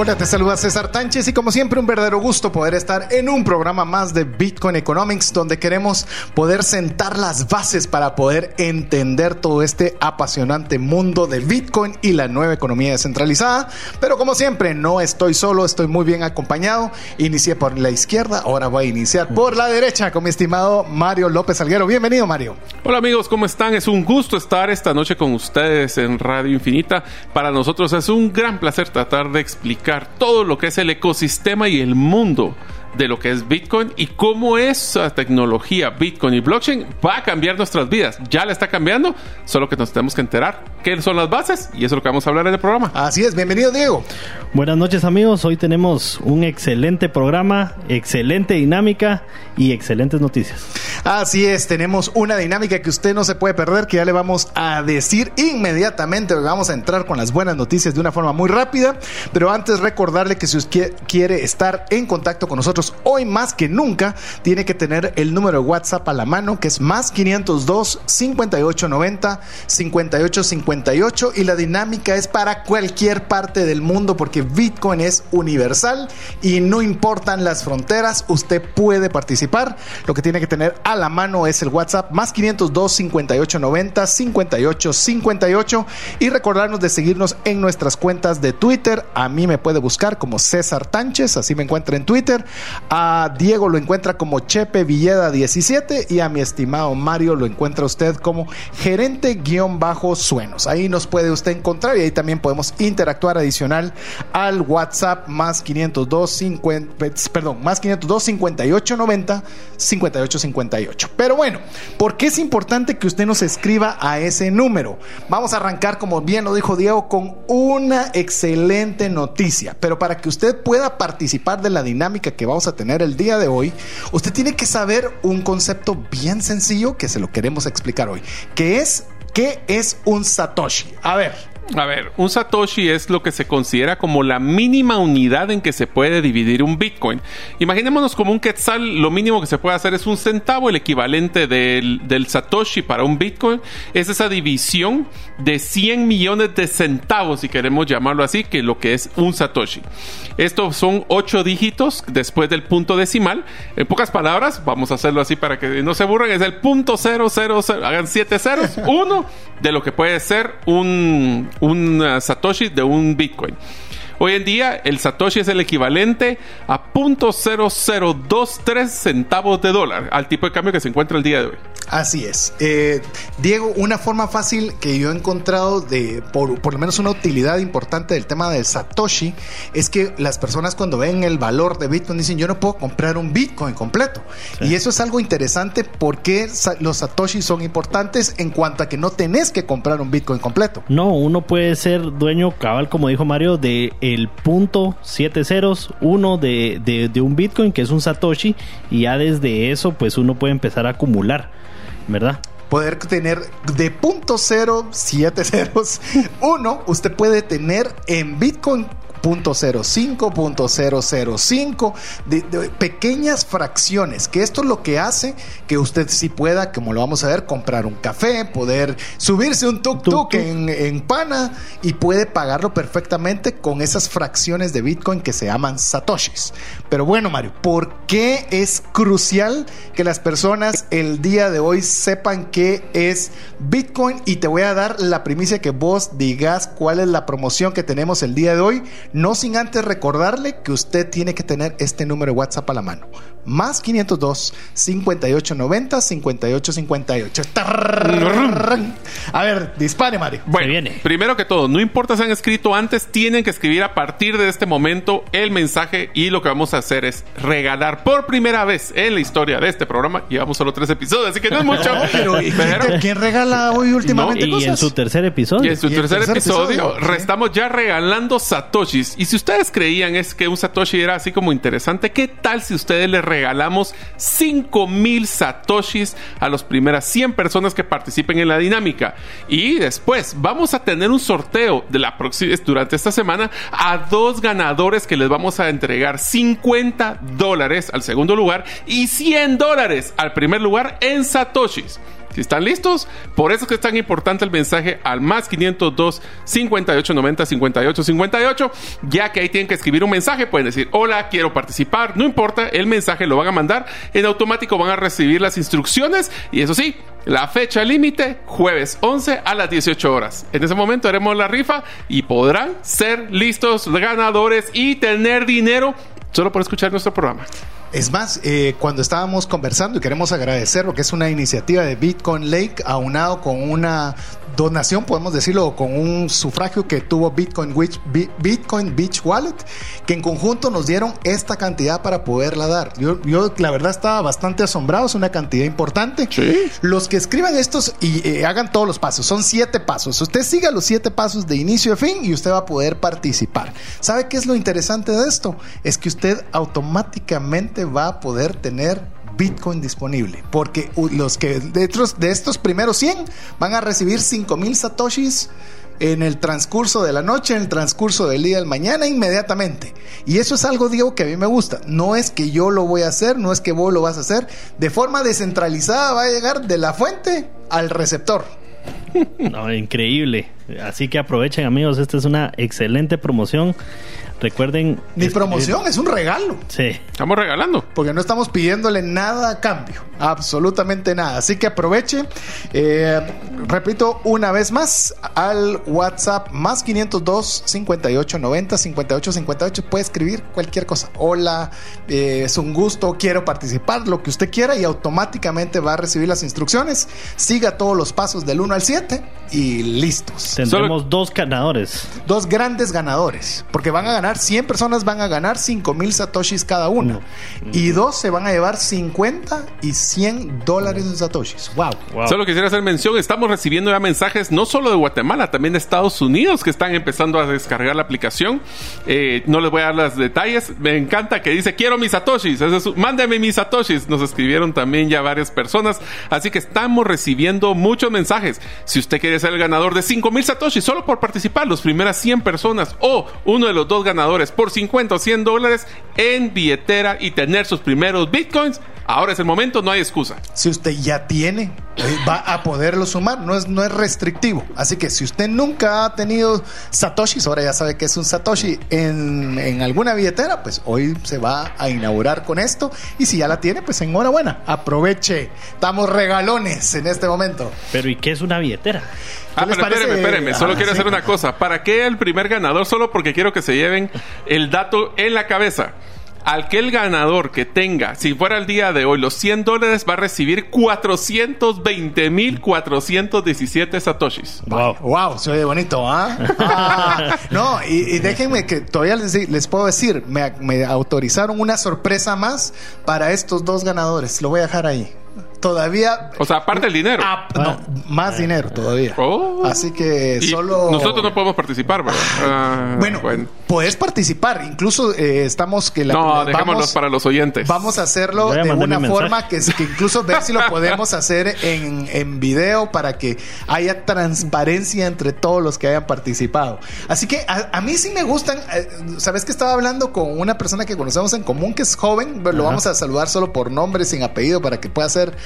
Hola, te saluda César Tánchez y como siempre un verdadero gusto poder estar en un programa más de Bitcoin Economics donde queremos poder sentar las bases para poder entender todo este apasionante mundo de Bitcoin y la nueva economía descentralizada. Pero como siempre no estoy solo, estoy muy bien acompañado. Inicié por la izquierda, ahora voy a iniciar por la derecha con mi estimado Mario López Alguero. Bienvenido Mario. Hola amigos, ¿cómo están? Es un gusto estar esta noche con ustedes en Radio Infinita. Para nosotros es un gran placer tratar de explicar todo lo que es el ecosistema y el mundo de lo que es Bitcoin y cómo esa tecnología Bitcoin y blockchain va a cambiar nuestras vidas. Ya la está cambiando, solo que nos tenemos que enterar qué son las bases y eso es lo que vamos a hablar en el programa. Así es, bienvenido Diego. Buenas noches amigos, hoy tenemos un excelente programa, excelente dinámica y excelentes noticias. Así es, tenemos una dinámica que usted no se puede perder, que ya le vamos a decir inmediatamente. Vamos a entrar con las buenas noticias de una forma muy rápida, pero antes recordarle que si usted quiere estar en contacto con nosotros hoy más que nunca, tiene que tener el número de WhatsApp a la mano, que es más 502 5890 5858 y la dinámica es para cualquier parte del mundo porque Bitcoin es universal y no importan las fronteras, usted puede participar. Lo que tiene que tener a la mano es el WhatsApp más 502 5890 5858 y recordarnos de seguirnos en nuestras cuentas de Twitter. A mí me puede buscar como César Tánchez, así me encuentra en Twitter. A Diego lo encuentra como Chepe Villeda 17 y a mi estimado Mario lo encuentra usted como gerente guion bajo suenos. Ahí nos puede usted encontrar y ahí también podemos interactuar adicional al WhatsApp más 502 50, perdón, más 502 58 90 58 58. Pero bueno, ¿por qué es importante que usted nos escriba a ese número? Vamos a arrancar, como bien lo dijo Diego, con una excelente noticia. Pero para que usted pueda participar de la dinámica que a tener el día de hoy, usted tiene que saber un concepto bien sencillo que se lo queremos explicar hoy, que es ¿qué es un Satoshi? A ver, a ver, un Satoshi es lo que se considera como la mínima unidad en que se puede dividir un Bitcoin. Imaginémonos como un Quetzal, lo mínimo que se puede hacer es un centavo, el equivalente del, Satoshi para un Bitcoin. Es esa división de 100 millones de centavos, si queremos llamarlo así, que lo que es un Satoshi. Estos son 8 dígitos después del punto decimal. En pocas palabras, vamos a hacerlo así para que no se aburran, es el punto 000, hagan 7 ceros, 1 de lo que puede ser un un uh, Satoshi de un Bitcoin. Hoy en día el Satoshi es el equivalente a .0023 centavos de dólar al tipo de cambio que se encuentra el día de hoy. Así es. Eh, Diego, una forma fácil que yo he encontrado de, por, por, lo menos una utilidad importante del tema del Satoshi, es que las personas cuando ven el valor de Bitcoin dicen, yo no puedo comprar un Bitcoin completo. Y eso es algo interesante porque los Satoshi son importantes en cuanto a que no tenés que comprar un Bitcoin completo. No, uno puede ser dueño cabal, como dijo Mario, de el punto 7 ceros, uno de, de, de un Bitcoin, que es un Satoshi, y ya desde eso, pues uno puede empezar a acumular. ¿Verdad? poder tener de punto cero siete ceros uno usted puede tener en Bitcoin .05, de, de, pequeñas fracciones, que esto es lo que hace que usted sí pueda, como lo vamos a ver, comprar un café, poder subirse un tuk-tuk en, en, Pana y puede pagarlo perfectamente con esas fracciones de Bitcoin que se llaman satoshis. Pero bueno, Mario, ¿por qué es crucial que las personas el día de hoy sepan qué es Bitcoin? Y te voy a dar la primicia que vos digas cuál es la promoción que tenemos el día de hoy no sin antes recordarle que usted tiene que tener este número de WhatsApp a la mano. Más 502 5890 5858. A ver, dispare, Mario. Bueno, viene. primero que todo, no importa si han escrito antes, tienen que escribir a partir de este momento el mensaje y lo que vamos a hacer es regalar por primera vez en la historia de este programa. Llevamos solo tres episodios, así que no es mucho. pero, ¿quién regala hoy últimamente y en su tercer episodio. Y en su tercer, episodio, estamos ya regalando satoshis. Y si ustedes creían es que un satoshi era así como interesante, ¿qué tal si ustedes le regalamos 5 mil satoshis a las primeras 100 personas que participen en la dinámica. Y después vamos a tener un sorteo de la próxima, durante esta semana a dos ganadores que les vamos a entregar 50 dólares al segundo lugar y 100 dólares al primer lugar en satoshis. Si están listos, por eso es que es tan importante el mensaje al más 502 58 90 58 58, ya que ahí tienen que escribir un mensaje, pueden decir, hola, quiero participar, no importa, el mensaje lo van a mandar, en automático van a recibir las instrucciones y eso sí, la fecha límite, jueves 11 a las 18 horas. En ese momento haremos la rifa y podrán ser listos ganadores y tener dinero solo por escuchar nuestro programa. Es más, eh, cuando estábamos conversando y queremos agradecer lo que es una iniciativa de Bitcoin Lake aunado con una donación, podemos decirlo, con un sufragio que tuvo Bitcoin, Beach, Bitcoin Beach Wallet, que en conjunto nos dieron esta cantidad para poderla dar. Yo, yo la verdad estaba bastante asombrado, es una cantidad importante. Sí. Los que escriban estos y eh, hagan todos los pasos, son siete pasos. Usted siga los siete pasos de inicio a fin y usted va a poder participar. ¿Sabe qué es lo interesante de esto? Es que usted automáticamente va a poder tener Bitcoin disponible. Porque los que de estos, de estos primeros 100 van a recibir 5000 satoshis en el transcurso de la noche, en el transcurso del día del mañana, inmediatamente. Y eso es algo, Diego, que a mí me gusta. No es que yo lo voy a hacer, no es que vos lo vas a hacer. De forma descentralizada va a llegar de la fuente al receptor. No, increíble. Así que aprovechen amigos, esta es una excelente promoción. Recuerden... Mi promoción es un regalo. Sí. Estamos regalando. Porque no estamos pidiéndole nada a cambio. Absolutamente nada. Así que aproveche. Eh, repito una vez más al WhatsApp más 502 58 90 58 58. Puede escribir cualquier cosa. Hola, eh, es un gusto, quiero participar, lo que usted quiera y automáticamente va a recibir las instrucciones. Siga todos los pasos del 1 al 7 y listos. Tendremos Solo... dos ganadores. Dos grandes ganadores. Porque van a ganar 100 personas van a ganar 5 mil satoshis cada uno. Y dos se van a llevar 50 y 100 dólares en satoshis. Wow. wow. Solo quisiera hacer mención, estamos recibiendo ya mensajes no solo de Guatemala, también de Estados Unidos que están empezando a descargar la aplicación. Eh, no les voy a dar los detalles. Me encanta que dice, quiero mis satoshis. Es, mándeme mis satoshis. Nos escribieron también ya varias personas. Así que estamos recibiendo muchos mensajes. Si usted quiere ser el ganador de 5 mil satoshis solo por participar, las primeras 100 personas o uno de los dos ganadores por 50 o 100 dólares en billetera y tener sus primeros bitcoins, ahora es el momento, no hay excusa. Si usted ya tiene, eh, va a poderlo sumar, no es, no es restrictivo. Así que si usted nunca ha tenido satoshis, ahora ya sabe que es un satoshi en, en alguna billetera, pues hoy se va a inaugurar con esto. Y si ya la tiene, pues enhorabuena, aproveche. Estamos regalones en este momento. Pero ¿y qué es una billetera? Ah, pero espérenme, espérenme. Solo ah, quiero sí. hacer una cosa. ¿Para qué el primer ganador? Solo porque quiero que se lleven el dato en la cabeza. Aquel ganador que tenga, si fuera el día de hoy, los 100 dólares, va a recibir 420.417 satoshis. Wow, wow, se oye bonito, ¿ah? ah no, y, y, déjenme que todavía les, les puedo decir, me, me autorizaron una sorpresa más para estos dos ganadores. Lo voy a dejar ahí todavía. O sea, aparte del dinero. Ah, no, más dinero todavía. Oh. Así que solo. Nosotros no podemos participar, ¿verdad? Ah, bueno, bueno, puedes participar. Incluso eh, estamos que la. No, dejémoslos para los oyentes. Vamos a hacerlo de una forma que, que, incluso ver si lo podemos hacer en, en video para que haya transparencia entre todos los que hayan participado. Así que a, a mí sí me gustan. Eh, Sabes que estaba hablando con una persona que conocemos en común que es joven. Lo Ajá. vamos a saludar solo por nombre, sin apellido, para que pueda ser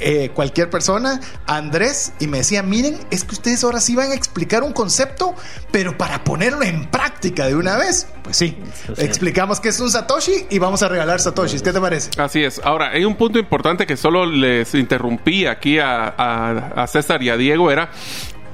eh, cualquier persona, Andrés, y me decía, miren, es que ustedes ahora sí van a explicar un concepto, pero para ponerlo en práctica de una vez. Pues sí, explicamos que es un Satoshi y vamos a regalar Satoshis. ¿Qué te parece? Así es. Ahora, hay un punto importante que solo les interrumpí aquí a, a, a César y a Diego, era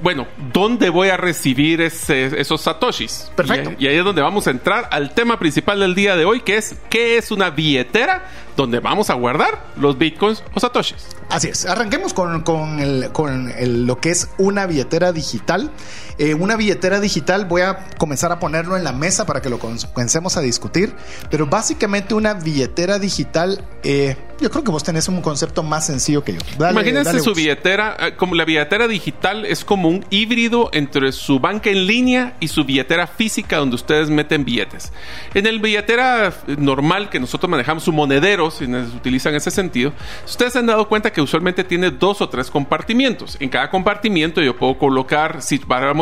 bueno, ¿dónde voy a recibir ese, esos satoshis? Perfecto. Y, y, ahí es donde vamos a entrar al tema principal del día de hoy, que es ¿qué es una billetera donde vamos a guardar los bitcoins o satoshis? Así es. Arranquemos con, con, el, con el, lo que es una billetera digital. Eh, una billetera digital, voy a comenzar a ponerlo en la mesa para que lo comencemos a discutir. Pero básicamente una billetera digital, eh, yo creo que vos tenés un concepto más sencillo que yo. Dale, Imagínense dale su billetera, eh, como la billetera digital es como un híbrido entre su banca en línea y su billetera física donde ustedes meten billetes. En el billetera normal que nosotros manejamos, su monedero, si utilizan ese sentido, ustedes se han dado cuenta que usualmente tiene dos o tres compartimientos. En cada compartimiento yo puedo colocar, si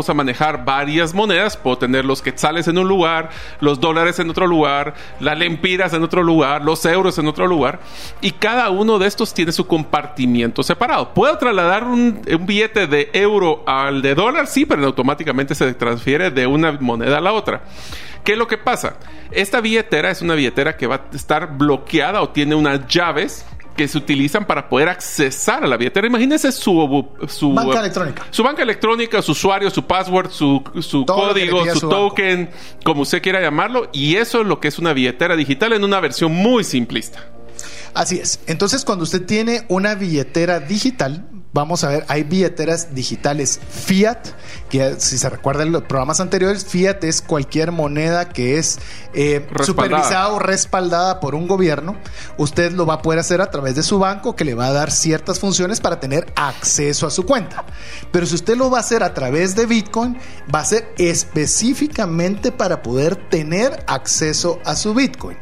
a manejar varias monedas, puedo tener los quetzales en un lugar, los dólares en otro lugar, las lempiras en otro lugar, los euros en otro lugar, y cada uno de estos tiene su compartimiento separado. ¿Puedo trasladar un, un billete de euro al de dólar? Sí, pero automáticamente se transfiere de una moneda a la otra. ¿Qué es lo que pasa? Esta billetera es una billetera que va a estar bloqueada o tiene unas llaves que se utilizan para poder accesar a la billetera. Imagínense su, su banca electrónica. Su banca electrónica, su usuario, su password, su, su código, su, su token, como usted quiera llamarlo. Y eso es lo que es una billetera digital en una versión muy simplista. Así es. Entonces, cuando usted tiene una billetera digital, vamos a ver, hay billeteras digitales fiat, que si se recuerdan los programas anteriores, fiat es cualquier moneda que es eh, supervisada o respaldada por un gobierno. Usted lo va a poder hacer a través de su banco, que le va a dar ciertas funciones para tener acceso a su cuenta. Pero si usted lo va a hacer a través de Bitcoin, va a ser específicamente para poder tener acceso a su Bitcoin.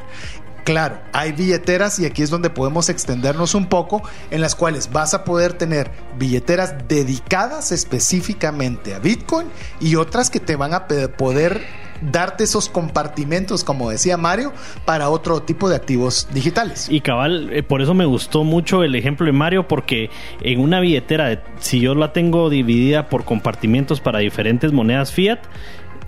Claro, hay billeteras y aquí es donde podemos extendernos un poco, en las cuales vas a poder tener billeteras dedicadas específicamente a Bitcoin y otras que te van a poder darte esos compartimentos, como decía Mario, para otro tipo de activos digitales. Y cabal, eh, por eso me gustó mucho el ejemplo de Mario, porque en una billetera, si yo la tengo dividida por compartimentos para diferentes monedas fiat,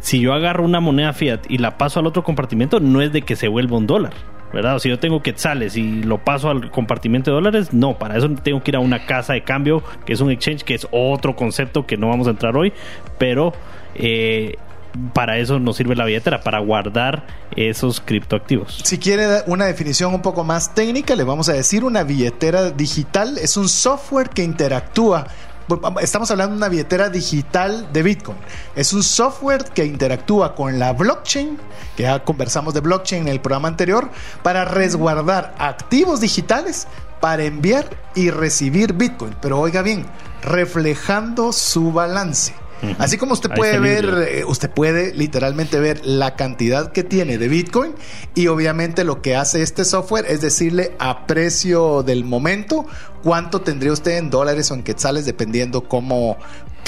si yo agarro una moneda fiat y la paso al otro compartimento, no es de que se vuelva un dólar ¿verdad? si yo tengo quetzales y lo paso al compartimento de dólares, no, para eso tengo que ir a una casa de cambio, que es un exchange, que es otro concepto que no vamos a entrar hoy, pero eh, para eso nos sirve la billetera, para guardar esos criptoactivos. Si quiere una definición un poco más técnica, le vamos a decir una billetera digital es un software que interactúa estamos hablando de una billetera digital de Bitcoin. Es un software que interactúa con la blockchain, que ya conversamos de blockchain en el programa anterior, para resguardar activos digitales para enviar y recibir Bitcoin. Pero oiga bien, reflejando su balance. Así como usted puede ver, eh, usted puede literalmente ver la cantidad que tiene de Bitcoin y obviamente lo que hace este software es decirle a precio del momento cuánto tendría usted en dólares o en quetzales dependiendo cómo,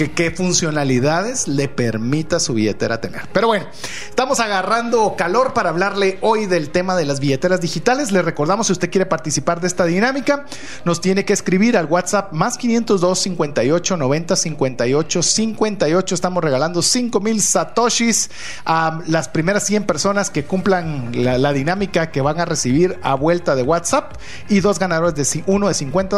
qué funcionalidades le permita su billetera tener. Pero bueno, estamos agarrando calor para hablarle hoy del tema de las billeteras digitales. Le recordamos, si usted quiere participar de esta dinámica, nos tiene que escribir al WhatsApp más 502 58 90 58 58. Estamos regalando 5 mil satoshis a las primeras 100 personas que cumplan la, la, dinámica que van a recibir a vuelta de WhatsApp y dos ganadores de uno de 50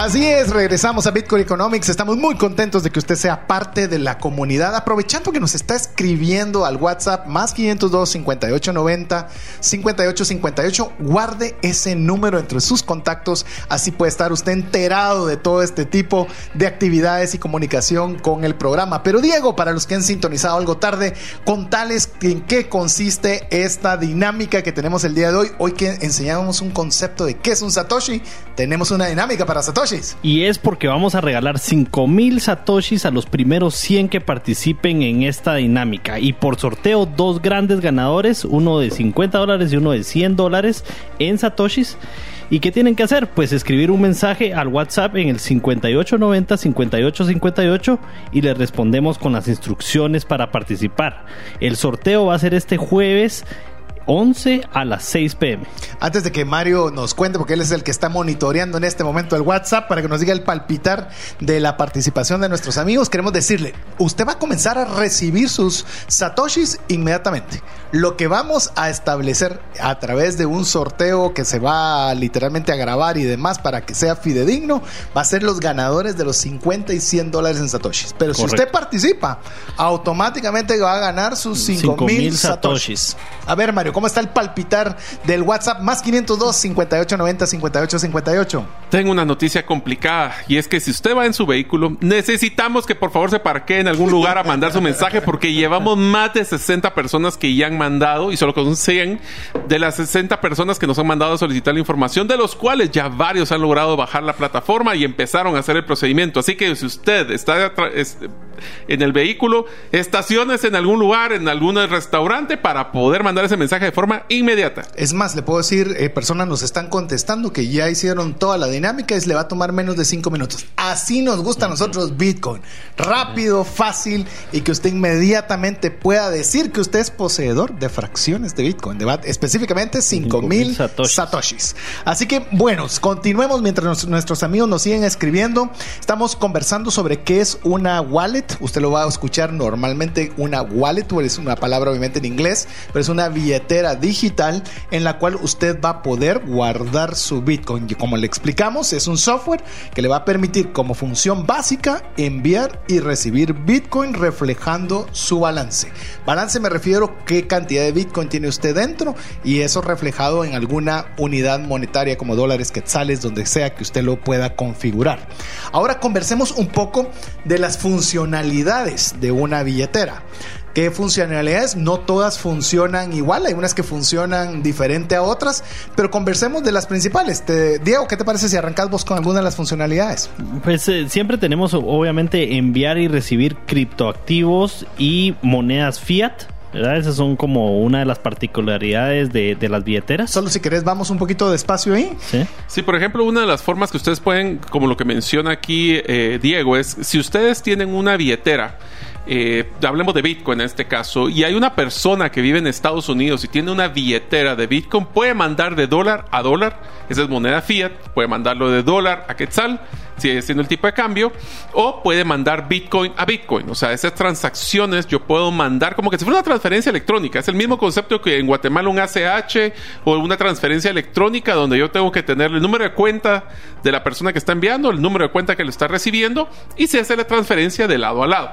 Así es, regresamos a Bitcoin Economics. Estamos muy contentos de que usted sea parte de la comunidad. Aprovechando que nos está escribiendo al WhatsApp más 502 5890 5858, guarde ese número entre sus contactos. Así puede estar usted enterado de todo este tipo de actividades y comunicación con el programa. Pero Diego, para los que han sintonizado algo tarde, contales en qué consiste esta dinámica que tenemos el día de hoy. Hoy que enseñamos un concepto de qué es un Satoshi, tenemos una dinámica para Satoshi. Y es porque vamos a regalar 5000 satoshis a los primeros 100 que participen en esta dinámica. Y por sorteo, dos grandes ganadores, uno de 50 dólares y uno de 100 dólares en satoshis. ¿Y qué tienen que hacer? Pues escribir un mensaje al WhatsApp en el 5890 5858 y le respondemos con las instrucciones para participar. El sorteo va a ser este jueves 11 a las 6 pm. Antes de que Mario nos cuente, porque él es el que está monitoreando en este momento el WhatsApp para que nos diga el palpitar de la participación de nuestros amigos, queremos decirle, usted va a comenzar a recibir sus satoshis inmediatamente. Lo que vamos a establecer a través de un sorteo que se va literalmente a grabar y demás para que sea fidedigno, va a ser los ganadores de los 50 y 100 dólares en satoshis. Pero si usted participa, automáticamente va a ganar sus 5 mil satoshis. A ver, Mario, ¿cómo está el palpitar del WhatsApp? Más 502 5890 5858. Tengo una noticia complicada y es que si usted va en su vehículo, necesitamos que por favor se parquee en algún lugar a mandar su mensaje porque llevamos más de 60 personas que ya han mandado y solo con 100 de las 60 personas que nos han mandado a solicitar la información, de los cuales ya varios han logrado bajar la plataforma y empezaron a hacer el procedimiento. Así que si usted está en el vehículo, estaciones en algún lugar, en algún restaurante para poder mandar ese mensaje de forma inmediata. Es más, le puedo decir, eh, personas nos están contestando que ya hicieron toda la dinámica y le va a tomar menos de 5 minutos. Así nos gusta a nosotros Bitcoin. Rápido, fácil y que usted inmediatamente pueda decir que usted es poseedor de fracciones de Bitcoin, de, específicamente 5000 satoshis. satoshis. Así que, bueno, continuemos mientras nuestros amigos nos siguen escribiendo. Estamos conversando sobre qué es una wallet. Usted lo va a escuchar normalmente una wallet, es una palabra obviamente en inglés, pero es una billetera digital en la cual usted va a poder guardar su Bitcoin. Y como le explicamos, es un software que le va a permitir como función básica enviar y recibir Bitcoin reflejando su balance. Balance me refiero qué cantidad de Bitcoin tiene usted dentro y eso reflejado en alguna unidad monetaria como dólares, quetzales, donde sea que usted lo pueda configurar. Ahora conversemos un poco de las funcionalidades de una billetera. ¿Qué funcionalidades? No todas funcionan igual, hay unas que funcionan diferente a otras, pero conversemos de las principales. Diego, ¿qué te parece si arrancas vos con alguna de las funcionalidades? Pues eh, siempre tenemos obviamente enviar y recibir criptoactivos y monedas fiat. ¿verdad? Esas son como una de las particularidades de, las billeteras. Solo si querés, vamos un poquito despacio ahí. Sí. Sí, por ejemplo, una de las formas que ustedes pueden, como lo que menciona aquí eh, Diego, es si ustedes tienen una billetera eh, hablemos de Bitcoin en este caso, y hay una persona que vive en Estados Unidos y tiene una billetera de Bitcoin, puede mandar de dólar a dólar, esa es moneda fiat, puede mandarlo de dólar a quetzal, sigue siendo el tipo de cambio, o puede mandar Bitcoin a Bitcoin, o sea, esas transacciones yo puedo mandar como que si fuera una transferencia electrónica, es el mismo concepto que en Guatemala un ACH o una transferencia electrónica donde yo tengo que tener el número de cuenta de la persona que está enviando, el número de cuenta que lo está recibiendo y se hace la transferencia de lado a lado.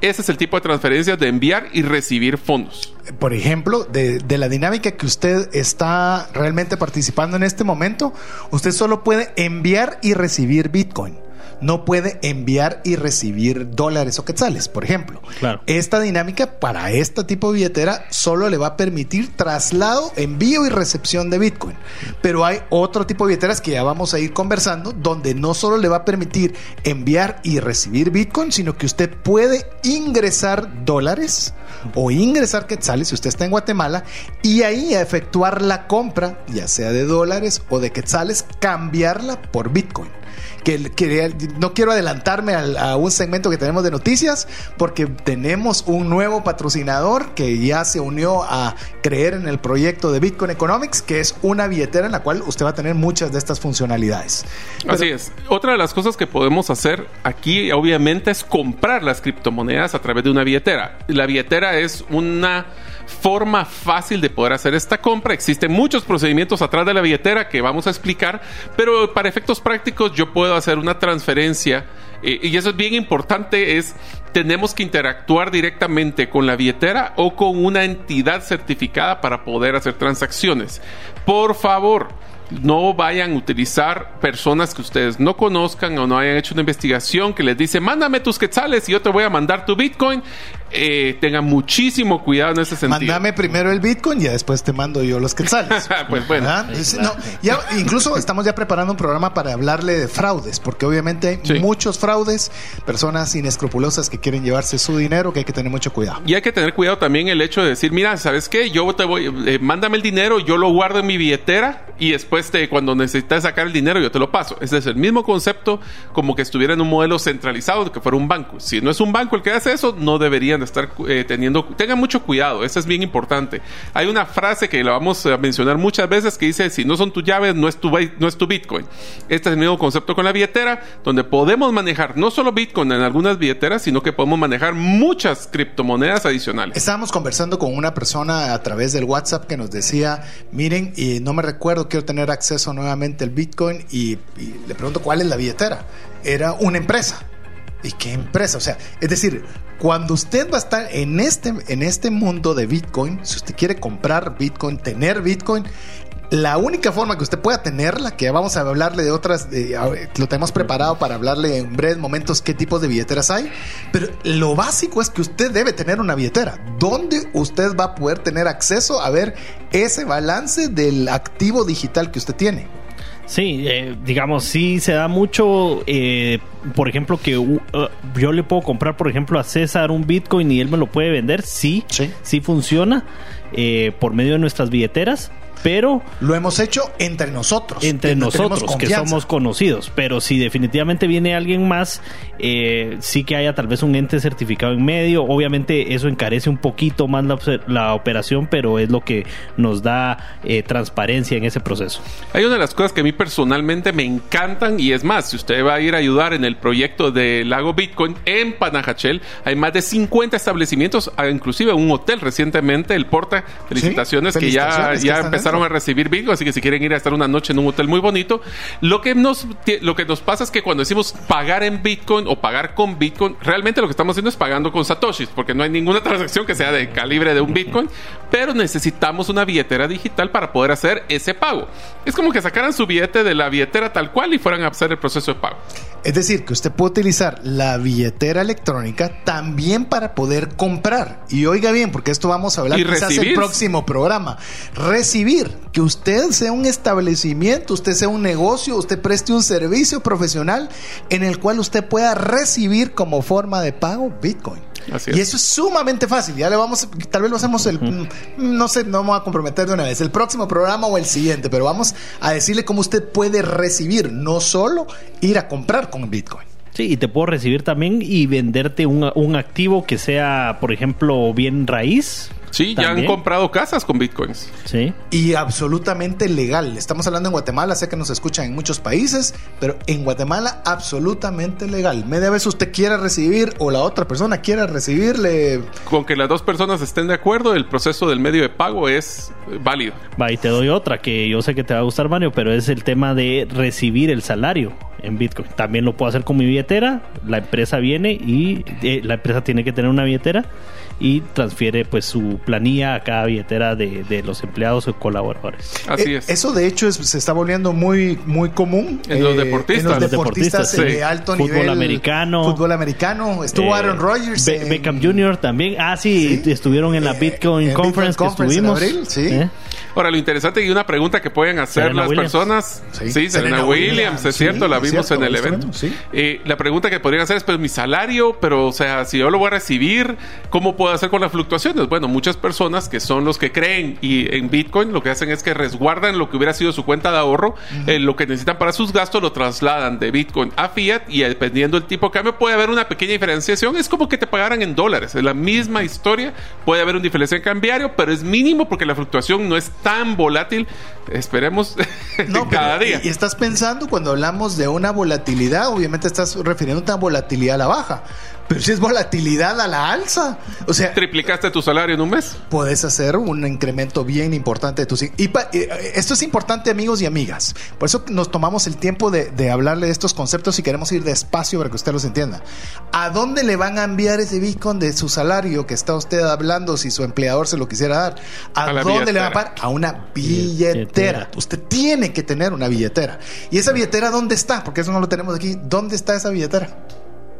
Ese es el tipo de transferencias de enviar y recibir fondos. Por ejemplo, de, de, la dinámica que usted está realmente participando en este momento, usted solo puede enviar y recibir Bitcoin no puede enviar y recibir dólares o quetzales, por ejemplo. Esta dinámica para este tipo de billetera solo le va a permitir traslado, envío y recepción de Bitcoin. Pero hay otro tipo de billeteras que ya vamos a ir conversando, donde no solo le va a permitir enviar y recibir Bitcoin, sino que usted puede ingresar dólares o ingresar quetzales si usted está en Guatemala y ahí efectuar la compra, ya sea de dólares o de quetzales, cambiarla por Bitcoin que, no quiero adelantarme a, un segmento que tenemos de noticias porque tenemos un nuevo patrocinador que ya se unió a creer en el proyecto de Bitcoin Economics, que es una billetera en la cual usted va a tener muchas de estas funcionalidades. Así es. Otra de las cosas que podemos hacer aquí, obviamente, es comprar las criptomonedas a través de una billetera. La billetera es una forma fácil de poder hacer esta compra. Existen muchos procedimientos atrás de la billetera que vamos a explicar, pero para efectos prácticos yo puedo hacer una transferencia eh, y eso es bien importante, es tenemos que interactuar directamente con la billetera o con una entidad certificada para poder hacer transacciones. Por favor, no vayan a utilizar personas que ustedes no conozcan o no hayan hecho una investigación que les dice, mándame tus quetzales y yo te voy a mandar tu Bitcoin. Eh, tengan muchísimo cuidado en ese sentido. Mándame primero el Bitcoin y después te mando yo los quetzales. pues bueno. ya, incluso estamos ya preparando un programa para hablarle de fraudes, porque obviamente hay muchos fraudes, personas inescrupulosas que quieren llevarse su dinero, que hay que tener mucho cuidado. Y hay que tener cuidado también el hecho de decir, mira, ¿sabes qué? Yo te voy, eh, mándame el dinero, yo lo guardo en mi billetera y después te, cuando necesitas sacar el dinero yo te lo paso. Ese es el mismo concepto como que estuviera en un modelo centralizado, que fuera un banco. Si no es un banco el que hace eso, no deberían deberían de estar eh, teniendo, tengan mucho cuidado, eso es bien importante. Hay una frase que la vamos a mencionar muchas veces que dice, si no son tus llaves, no es tu, no es tu Bitcoin. Este es el mismo concepto con la billetera, donde podemos manejar no solo Bitcoin en algunas billeteras, sino que podemos manejar muchas criptomonedas adicionales. Estábamos conversando con una persona a través del WhatsApp que nos decía, miren, y no me recuerdo, quiero tener acceso nuevamente al Bitcoin y, y le pregunto cuál es la billetera. Era una empresa. ¿Y qué empresa? O sea, es decir, cuando usted va a estar en este, en este mundo de Bitcoin, si usted quiere comprar Bitcoin, tener Bitcoin, la única forma que usted pueda tenerla, que vamos a hablarle de otras, lo tenemos preparado para hablarle en breves momentos qué tipos de billeteras hay, pero lo básico es que usted debe tener una billetera, donde usted va a poder tener acceso a ver ese balance del activo digital que usted tiene. Sí, eh, digamos, sí se da mucho, eh, por ejemplo, que uh, yo le puedo comprar, por ejemplo, a César un Bitcoin y él me lo puede vender. Sí, sí, sí funciona eh, por medio de nuestras billeteras pero lo hemos hecho entre nosotros. Entre nosotros, que somos conocidos. Pero si definitivamente viene alguien más, eh, sí que haya tal vez un ente certificado en medio. Obviamente eso encarece un poquito más la, operación, pero es lo que nos da eh, transparencia en ese proceso. Hay una de las cosas que a mí personalmente me encantan y es más, si usted va a ir a ayudar en el proyecto de Lago Bitcoin en Panajachel, hay más de 50 establecimientos, ah, inclusive un hotel recientemente, el Porta, felicitaciones, que ya, ya empezaron a recibir Bitcoin, así que si quieren ir a estar una noche en un hotel muy bonito, lo que nos, lo que nos pasa es que cuando decimos pagar en Bitcoin o pagar con Bitcoin, realmente lo que estamos haciendo es pagando con Satoshis, porque no hay ninguna transacción que sea de calibre de un Bitcoin, pero necesitamos una billetera digital para poder hacer ese pago. Es como que sacaran su billete de la billetera tal cual y fueran a hacer el proceso de pago. Es decir, que usted puede utilizar la billetera electrónica también para poder comprar. Y oiga bien, porque esto vamos a hablar quizás en el próximo programa. Recibir, que usted sea un establecimiento, usted sea un negocio, usted preste un servicio profesional en el cual usted pueda recibir como forma de pago Bitcoin. Y eso es sumamente fácil. Ya le vamos, tal vez lo hacemos el, no sé, no me voy a comprometer de una vez, el próximo programa o el siguiente, pero vamos a decirle cómo usted puede recibir, no solo ir a comprar con Bitcoin. Sí, y te puedo recibir también y venderte un, un activo que sea, por ejemplo, bien raíz, Sí, ya han comprado casas con bitcoins. Sí. Y absolutamente legal. Estamos hablando en Guatemala, sé que nos escuchan en muchos países, pero en Guatemala absolutamente legal. Media vez usted quiera recibir o la otra persona quiera recibirle. Con que las dos personas estén de acuerdo, el proceso del medio de pago es válido. Va, y te doy otra que yo sé que te va a gustar, Mario, pero es el tema de recibir el salario en Bitcoin. También lo puedo hacer con mi billetera. La empresa viene y eh, la empresa tiene que tener una billetera y transfiere pues su planilla a cada billetera de, los empleados o colaboradores. Así eh, es. Eso de hecho se está volviendo muy, muy común en los deportistas. En los deportistas, de alto fútbol nivel. americano. Fútbol americano. Estuvo eh, Aaron Rodgers. Beckham Jr. también. Ah, sí, estuvieron en la Bitcoin Conference, que estuvimos. sí. Ahora, lo interesante y una pregunta que pueden hacer las personas. Sí, Serena, Williams, es cierto, la vimos en el evento. Eh, la pregunta que podrían hacer es, pues mi salario, pero o sea, si yo lo voy a recibir, ¿cómo puedo hacer con las fluctuaciones? Bueno, muchas personas que son los que creen y en Bitcoin lo que hacen es que resguardan lo que hubiera sido su cuenta de ahorro, eh, lo que necesitan para sus gastos lo trasladan de Bitcoin a Fiat y dependiendo del tipo de cambio puede haber una pequeña diferenciación. Es como que te pagaran en dólares. Es la misma historia. Puede haber un diferencial cambiario, pero es mínimo porque la fluctuación no es tan volátil. Esperemos cada día. Y, estás pensando cuando hablamos de una volatilidad, obviamente estás refiriendo a una volatilidad a la baja. Pero si es volatilidad a la alza, o sea... ¿Triplicaste tu salario en un mes? Puedes hacer un incremento bien importante de tus... Y eh, esto es importante, amigos y amigas. Por eso nos tomamos el tiempo de, de, hablarle de estos conceptos y queremos ir despacio para que usted los entienda. ¿A dónde le van a enviar ese Bitcoin de su salario que está usted hablando si su empleador se lo quisiera dar? ¿A, dónde le va a pagar? A una billetera. Usted tiene que tener una billetera. ¿Y esa billetera dónde está? Porque eso no lo tenemos aquí. ¿Dónde está esa billetera?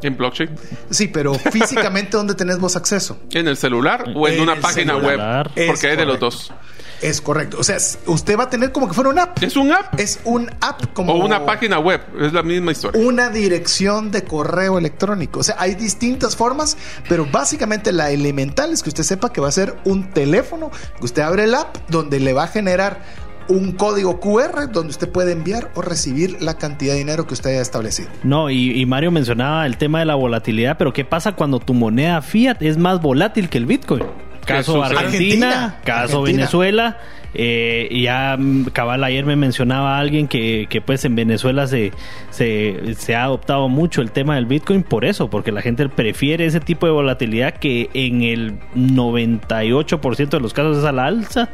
¿En blockchain? Sí, pero físicamente, ¿dónde tenés vos acceso? ¿En el celular o en, una página web? Porque hay de los dos. Es correcto. O sea, usted va a tener como que fuera una app. Es un app. Es un app como. O una página web. Es la misma historia. Una dirección de correo electrónico. O sea, hay distintas formas, pero básicamente la elemental es que usted sepa que va a ser un teléfono, que usted abre el app donde le va a generar un código QR donde usted puede enviar o recibir la cantidad de dinero que usted haya establecido. No, y, y Mario mencionaba el tema de la volatilidad, pero ¿qué pasa cuando tu moneda fiat es más volátil que el Bitcoin? Caso? Argentina, Argentina, caso Argentina. Venezuela. eh, ya mm, cabal ayer me mencionaba alguien que, que pues en Venezuela se, se, se ha adoptado mucho el tema del Bitcoin por eso, porque la gente prefiere ese tipo de volatilidad que en el 98% de los casos es a la alza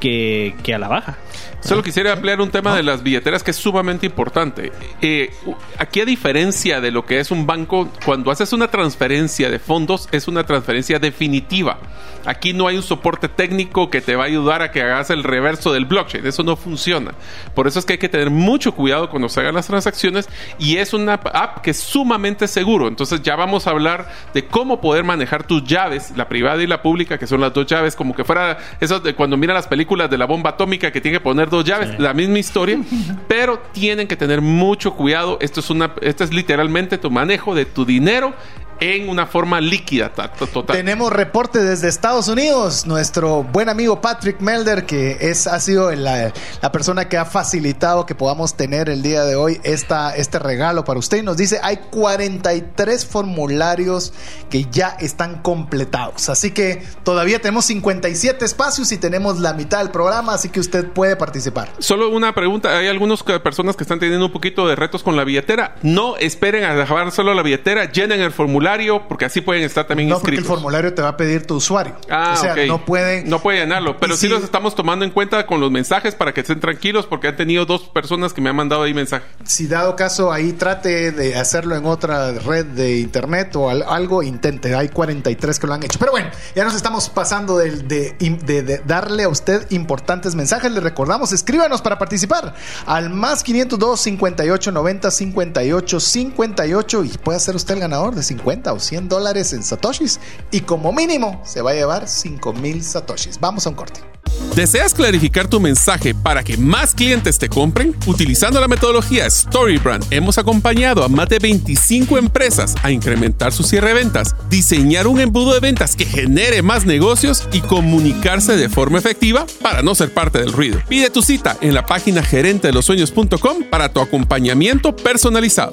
que, que a la baja. Solo quisiera ampliar un tema de las billeteras que es sumamente importante. Eh, aquí a diferencia de lo que es un banco, cuando haces una transferencia de fondos es una transferencia definitiva. Aquí no hay un soporte técnico que te va a ayudar a que hagas el reverso del blockchain. Eso no funciona. Por eso es que hay que tener mucho cuidado cuando se hagan las transacciones y es una app que es sumamente seguro. Entonces ya vamos a hablar de cómo poder manejar tus llaves, la privada y la pública, que son las dos llaves, como que fuera eso de cuando mira las películas de la bomba atómica que tiene que poner dos llaves, la misma historia, pero tienen que tener mucho cuidado. Esto es una, esto es literalmente tu manejo de tu dinero en una forma líquida ta- ta- total. Tenemos reporte desde Estados Unidos. Nuestro buen amigo Patrick Melder, que es, ha sido la, la persona que ha facilitado que podamos tener el día de hoy esta, este regalo para usted. Y nos dice, hay 43 formularios que ya están completados. Así que todavía tenemos 57 espacios y tenemos la mitad del programa, así que usted puede participar. Solo una pregunta, hay algunas personas que están teniendo un poquito de retos con la billetera. No esperen a dejar solo la billetera, llenen el formulario porque así pueden estar también No, porque el inscritos. formulario te va a pedir tu usuario. Ah, o sea, no pueden... No puede llenarlo, pero sí los estamos tomando en cuenta con los mensajes para que estén tranquilos porque han tenido dos personas que me han mandado ahí mensaje. si dado caso ahí trate de hacerlo en otra red de internet o al- algo, intente. Hay 43 que lo han hecho. Pero bueno, ya nos estamos pasando de, de- de darle a usted importantes mensajes. Le recordamos, escríbanos para participar al más 502 58 90 58 58 y puede ser usted el ganador de 50 o 100 dólares en Satoshis. Y como mínimo se va a llevar 5 mil Satoshis. Vamos a un corte. ¿Deseas clarificar tu mensaje para que más clientes te compren? Utilizando la metodología StoryBrand, hemos acompañado a más de 25 empresas a incrementar su cierre de ventas, diseñar un embudo de ventas que genere más negocios y comunicarse de forma efectiva para no ser parte del ruido. Pide tu cita en la página gerentedelosueños.com para tu acompañamiento personalizado.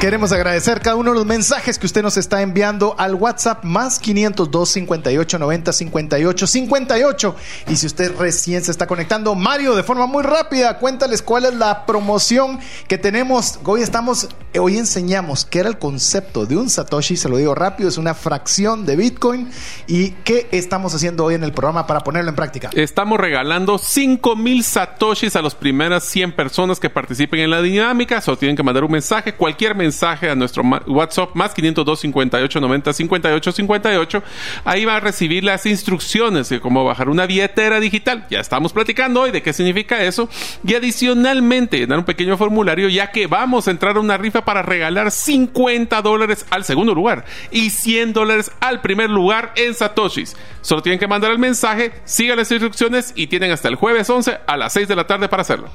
Queremos agradecer cada uno de los mensajes que usted nos está enviando al WhatsApp más 502 58 90 58 58. Y si usted recién se está conectando, Mario, de forma muy rápida, cuéntales cuál es la promoción que tenemos. Hoy estamos, hoy enseñamos qué era el concepto de un Satoshi, se lo digo rápido, es una fracción de Bitcoin. ¿Y qué estamos haciendo hoy en el programa para ponerlo en práctica? Estamos regalando 5000 satoshis a las primeras 100 personas que participen en la dinámica. Solo tienen que mandar un mensaje, cualquier mensaje a nuestro WhatsApp más 502 58 90 58 58. Ahí va a recibir las instrucciones de cómo bajar una billetera digital. Ya estamos platicando hoy de qué significa eso. Y adicionalmente, llenar un pequeño formulario ya que vamos a entrar a una rifa para regalar 50 dólares al segundo lugar y 100 dólares al primer lugar en Satoshis. Solo tienen que mandar el mensaje, sigan las instrucciones y tienen hasta el jueves 11 a las 6 de la tarde para hacerlo.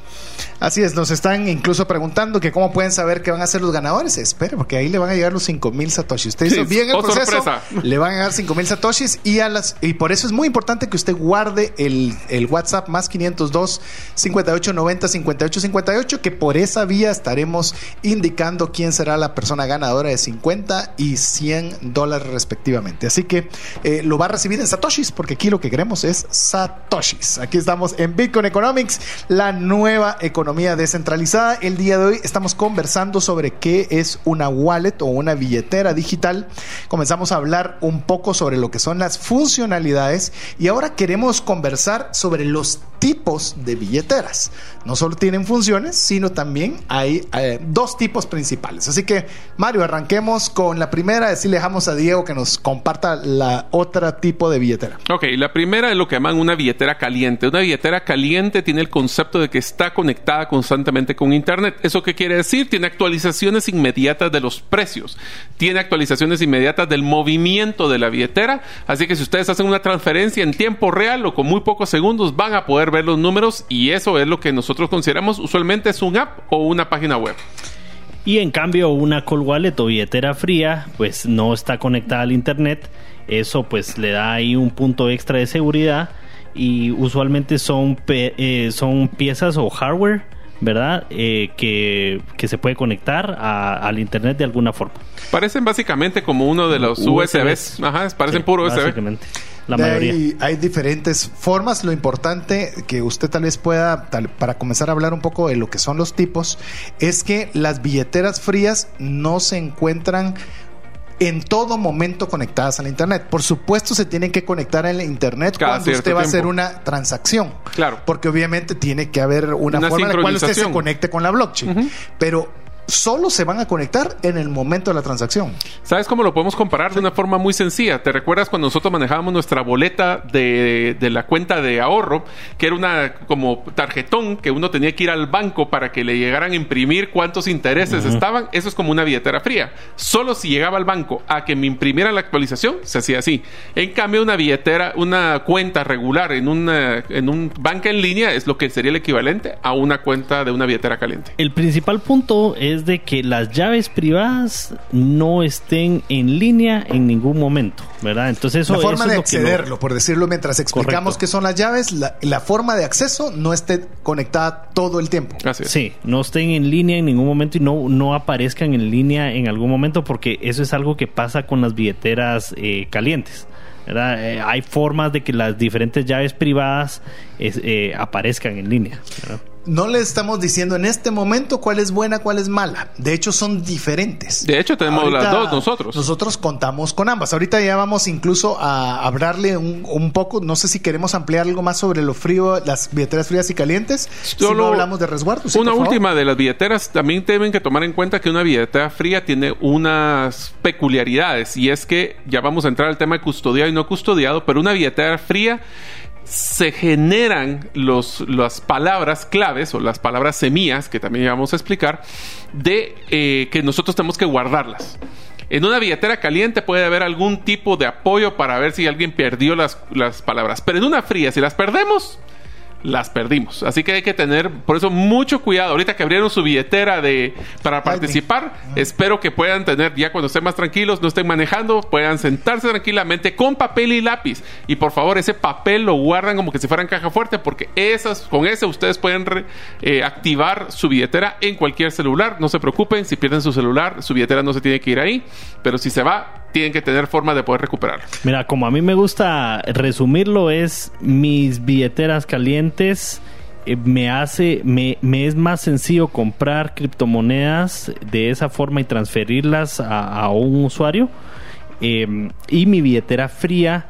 Así es, nos están incluso preguntando que cómo pueden saber que van a ser los ganadores. Espere, porque ahí le van a llegar los 5 mil satoshis. Usted hizo Sí, bien el oh, proceso. sorpresa. Le van a llegar 5 mil satoshis y a las y por eso es muy importante que usted guarde el, el WhatsApp más 502 58 90 58 58 que por esa vía estaremos indicando quién será la persona ganadora de 50 y 100 dólares respectivamente. Así que eh, lo va a recibir en satoshis porque aquí lo que queremos es satoshis. Aquí estamos en Bitcoin Economics, la nueva economía descentralizada. El día de hoy estamos conversando sobre qué es una wallet o una billetera digital. Comenzamos a hablar un poco sobre lo que son las funcionalidades y ahora queremos conversar sobre los tipos de billeteras. No solo tienen funciones, sino también hay eh, dos tipos principales. Así que, Mario, arranquemos con la primera. Así le dejamos a Diego que nos comparta la otra tipo de billetera. Ok, la primera es lo que llaman una billetera caliente. Una billetera caliente tiene el concepto de que está conectada constantemente con Internet. ¿Eso qué quiere decir? Tiene actualizaciones inmediatas de los precios. Tiene actualizaciones inmediatas del movimiento de la billetera. Así que si ustedes hacen una transferencia en tiempo real o con muy pocos segundos, van a poder ver los números y eso es lo que nosotros consideramos usualmente es un app o una página web. Y en cambio una call wallet o billetera fría pues no está conectada al internet. Eso pues le da ahí un punto extra de seguridad y usualmente son, eh, son piezas o hardware ¿verdad? Eh, que, se puede conectar al internet de alguna forma. Parecen básicamente como uno de los USBs. Ajá, parecen puro USB. Básicamente la mayoría. Hay, diferentes formas. Lo importante que usted tal vez pueda, para comenzar a hablar un poco de lo que son los tipos, es que las billeteras frías no se encuentran en todo momento conectadas al internet. Por supuesto, se tienen que conectar al internet cuando usted va a hacer una transacción. Claro. Porque obviamente tiene que haber una, forma en la cual usted se conecte con la blockchain. Pero solo se van a conectar en el momento de la transacción. ¿Sabes cómo lo podemos comparar de una forma muy sencilla? ¿Te recuerdas cuando nosotros manejábamos nuestra boleta de, la cuenta de ahorro, que era una como tarjetón que uno tenía que ir al banco para que le llegaran a imprimir cuántos intereses estaban? Eso es como una billetera fría. Solo si llegaba al banco a que me imprimieran la actualización, se hacía así. En cambio, una billetera, una cuenta regular en, una, en un banco en línea es lo que sería el equivalente a una cuenta de una billetera caliente. El principal punto es de que las llaves privadas no estén en línea en ningún momento, ¿verdad? Entonces eso, la forma de accederlo, por decirlo mientras explicamos qué son las llaves, la, forma de acceso no esté conectada todo el tiempo. Sí, no estén en línea en ningún momento y no, no aparezcan en línea en algún momento porque eso es algo que pasa con las billeteras eh, calientes. Eh, hay formas de que las diferentes llaves privadas eh, aparezcan en línea. ¿verdad? No le estamos diciendo en este momento cuál es buena, cuál es mala. De hecho, son diferentes. De hecho, tenemos las dos nosotros. Nosotros contamos con ambas. Ahorita ya vamos incluso a hablarle un, poco, no sé si queremos ampliar algo más sobre lo frío, las billeteras frías y calientes. Solo si hablamos de resguardo. una última de las billeteras, también deben que tomar en cuenta que una billetera fría tiene unas peculiaridades y es que ya vamos a entrar al tema de custodiado y no custodiado, pero una billetera fría se generan los, las palabras claves o las palabras semillas, que también vamos a explicar, de eh, que nosotros tenemos que guardarlas. En una billetera caliente puede haber algún tipo de apoyo para ver si alguien perdió las, las palabras, pero en una fría, si las perdemos, las perdimos. Así que hay que tener, por eso, mucho cuidado. Ahorita que abrieron su billetera de para participar, espero que puedan tener, ya cuando estén más tranquilos, no estén manejando, puedan sentarse tranquilamente con papel y lápiz. Y por favor, ese papel lo guardan como que si fueran caja fuerte, porque esas, con ese ustedes pueden eh, activar su billetera en cualquier celular. No se preocupen, si pierden su celular, su billetera no se tiene que ir ahí. Pero si se va, tienen que tener forma de poder recuperarlo. Mira, como a mí me gusta resumirlo, es mis billeteras calientes. Eh, me hace, me, es más sencillo comprar criptomonedas de esa forma y transferirlas a, un usuario. Eh, y mi billetera fría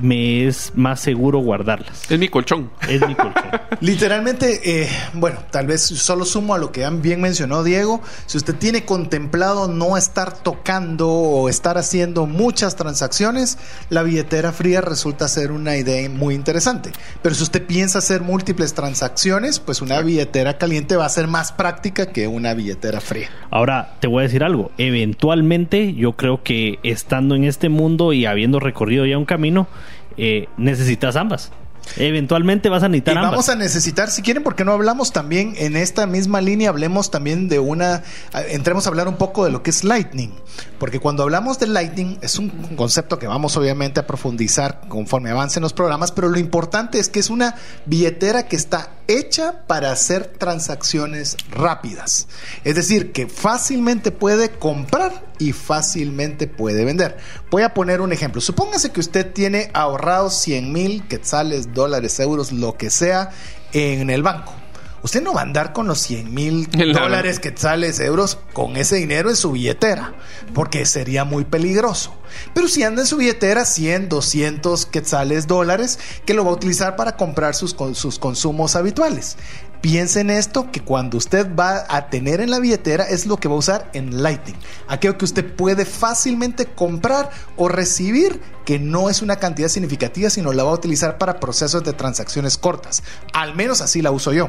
me es más seguro guardarlas. Es mi colchón. Es mi colchón. Literalmente, eh, bueno, tal vez solo sumo a lo que bien mencionó Diego. Si usted tiene contemplado no estar tocando o estar haciendo muchas transacciones, la billetera fría resulta ser una idea muy interesante. Pero si usted piensa hacer múltiples transacciones, pues una billetera caliente va a ser más práctica que una billetera fría. Ahora, te voy a decir algo. Eventualmente, yo creo que estando en este mundo y habiendo recorrido ya un camino, eh, necesitas ambas. Eventualmente vas a necesitar y Vamos a necesitar, si quieren, porque no hablamos también en esta misma línea, hablemos también de una, entremos a hablar un poco de lo que es Lightning, porque cuando hablamos de Lightning es un concepto que vamos obviamente a profundizar conforme avancen los programas, pero lo importante es que es una billetera que está hecha para hacer transacciones rápidas, es decir, que fácilmente puede comprar y fácilmente puede vender. Voy a poner un ejemplo. Supóngase que usted tiene ahorrados 100 mil quetzales, dólares, euros, lo que sea, en el banco. usted no va a andar con los 100 mil dólares, quetzales, euros, con ese dinero en su billetera, porque sería muy peligroso. Pero si anda en su billetera 100, 200 quetzales, dólares, que lo va a utilizar para comprar sus, sus consumos habituales. Piense en esto, que cuando usted va a tener en la billetera es lo que va a usar en Lightning. Aquello que usted puede fácilmente comprar o recibir, que no es una cantidad significativa, sino la va a utilizar para procesos de transacciones cortas. Al menos así la uso yo.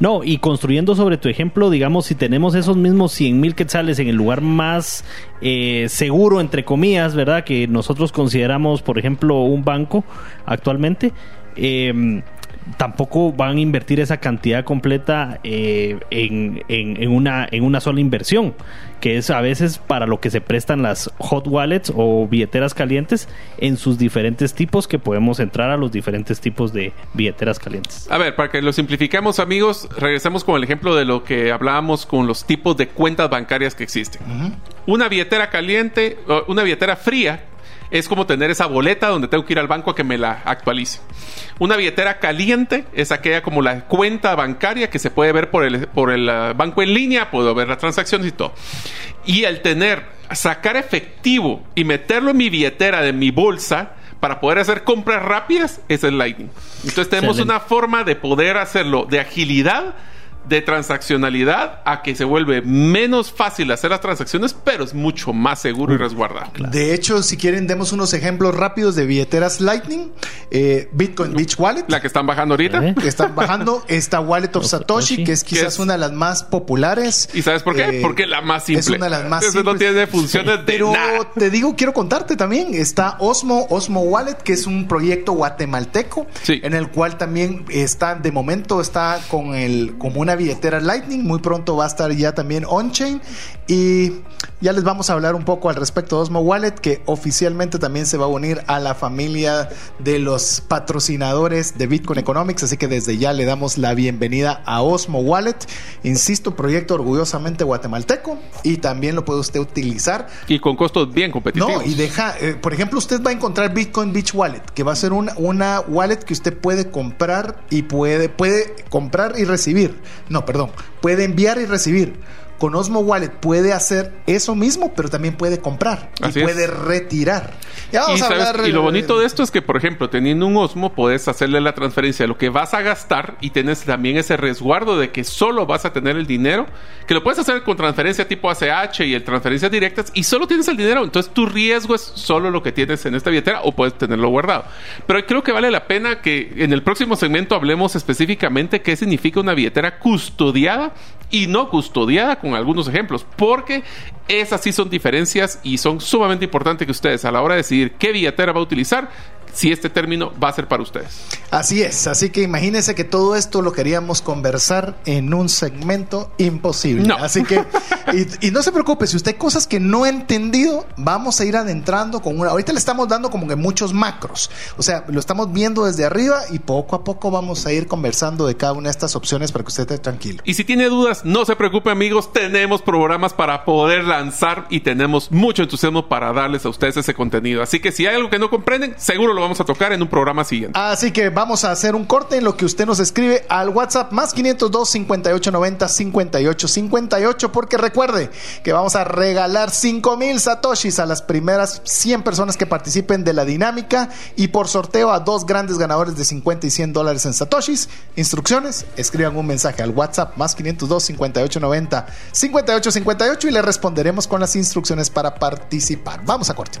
No, y construyendo sobre tu ejemplo, digamos, si tenemos esos mismos 100 mil quetzales en el lugar más eh, seguro, entre comillas, ¿verdad? Que nosotros consideramos, por ejemplo, un banco actualmente, eh, tampoco van a invertir esa cantidad completa eh, en, en- en una, en una sola inversión, que es a veces para lo que se prestan las hot wallets o billeteras calientes en sus diferentes tipos, que podemos entrar a los diferentes tipos de billeteras calientes. A ver, para que lo simplifiquemos, amigos, regresemos con el ejemplo de lo que hablábamos con los tipos de cuentas bancarias que existen. Una billetera caliente, o una billetera fría, es como tener esa boleta donde tengo que ir al banco a que me la actualice. Una billetera caliente es aquella como la cuenta bancaria que se puede ver por el, por el ah, banco en línea, puedo ver las transacciones y todo. Y el tener, sacar efectivo y meterlo en mi billetera de mi bolsa para poder hacer compras rápidas, es el Lightning. Entonces tenemos Excelente. una forma de poder hacerlo de agilidad, de transaccionalidad, a que se vuelve menos fácil hacer las transacciones, pero es mucho más seguro y resguardado. De hecho, si quieren, demos unos ejemplos rápidos de billeteras Lightning. Eh, Bitcoin Beach Wallet. La que están bajando ahorita. ¿Eh? que están bajando esta Wallet of Satoshi, que es quizás es- una de las más populares. ¿Y sabes por qué? Eh, Porque la más simple. Es una de las más Eso no simples. tiene funciones de Pero nada. te digo, quiero contarte también, está Osmo, Osmo Wallet, que es un proyecto guatemalteco, Sí. en el cual también está, de momento está con el, como una billetera Lightning, muy pronto va a estar ya también on-chain, y ya les vamos a hablar un poco al respecto de Osmo Wallet, que oficialmente también se va a unir a la familia de los patrocinadores de Bitcoin Economics, así que desde ya le damos la bienvenida a Osmo Wallet, insisto, proyecto orgullosamente guatemalteco, y también lo puede usted utilizar Y con costos bien competitivos. no, y deja, eh, por ejemplo, usted va a encontrar Bitcoin Beach Wallet, que va a ser una, una wallet que usted puede comprar y puede, puede comprar y recibir. No, perdón, puede enviar y recibir. Con Osmo Wallet puede hacer eso mismo, pero también puede comprar Así y es. puede retirar. Ya vamos Y, a sabes- hablar, y lo eh, bonito de esto es que, por ejemplo, teniendo un Osmo, puedes hacerle la transferencia de lo que vas a gastar y tienes también ese resguardo de que solo vas a tener el dinero, que lo puedes hacer con transferencia tipo ACH y el transferencias directas y solo tienes el dinero. Entonces tu riesgo es solo lo que tienes en esta billetera o puedes tenerlo guardado. Pero creo que vale la pena que en el próximo segmento hablemos específicamente qué significa una billetera custodiada y no custodiada con algunos ejemplos, porque esas sí son diferencias y son sumamente importantes que ustedes a la hora de decidir qué billetera va a utilizar, si este término va a ser para ustedes. Así es, así que imagínense que todo esto lo queríamos conversar en un segmento imposible. No. Así que, y, y no se preocupe, si usted hay cosas que no ha entendido, vamos a ir adentrando con una. Ahorita le estamos dando como que muchos macros. O sea, lo estamos viendo desde arriba y poco a poco vamos a ir conversando de cada una de estas opciones para que usted esté tranquilo. Y si tiene dudas, no se preocupe amigos, tenemos programas para poder lanzar y tenemos mucho entusiasmo para darles a ustedes ese contenido. Así que si hay algo que no comprenden, seguro lo vamos a tocar en un programa siguiente. Así que vamos a hacer un corte en lo que usted nos escribe al WhatsApp más 502 5890 5858 porque recuerde que vamos a regalar 5000 satoshis a las primeras 100 personas que participen de la dinámica y por sorteo a dos grandes ganadores de 50 y 100 dólares en satoshis. Instrucciones, escriban un mensaje al WhatsApp más 502 5890 5858 y le responderemos con las instrucciones para participar. Vamos a corte.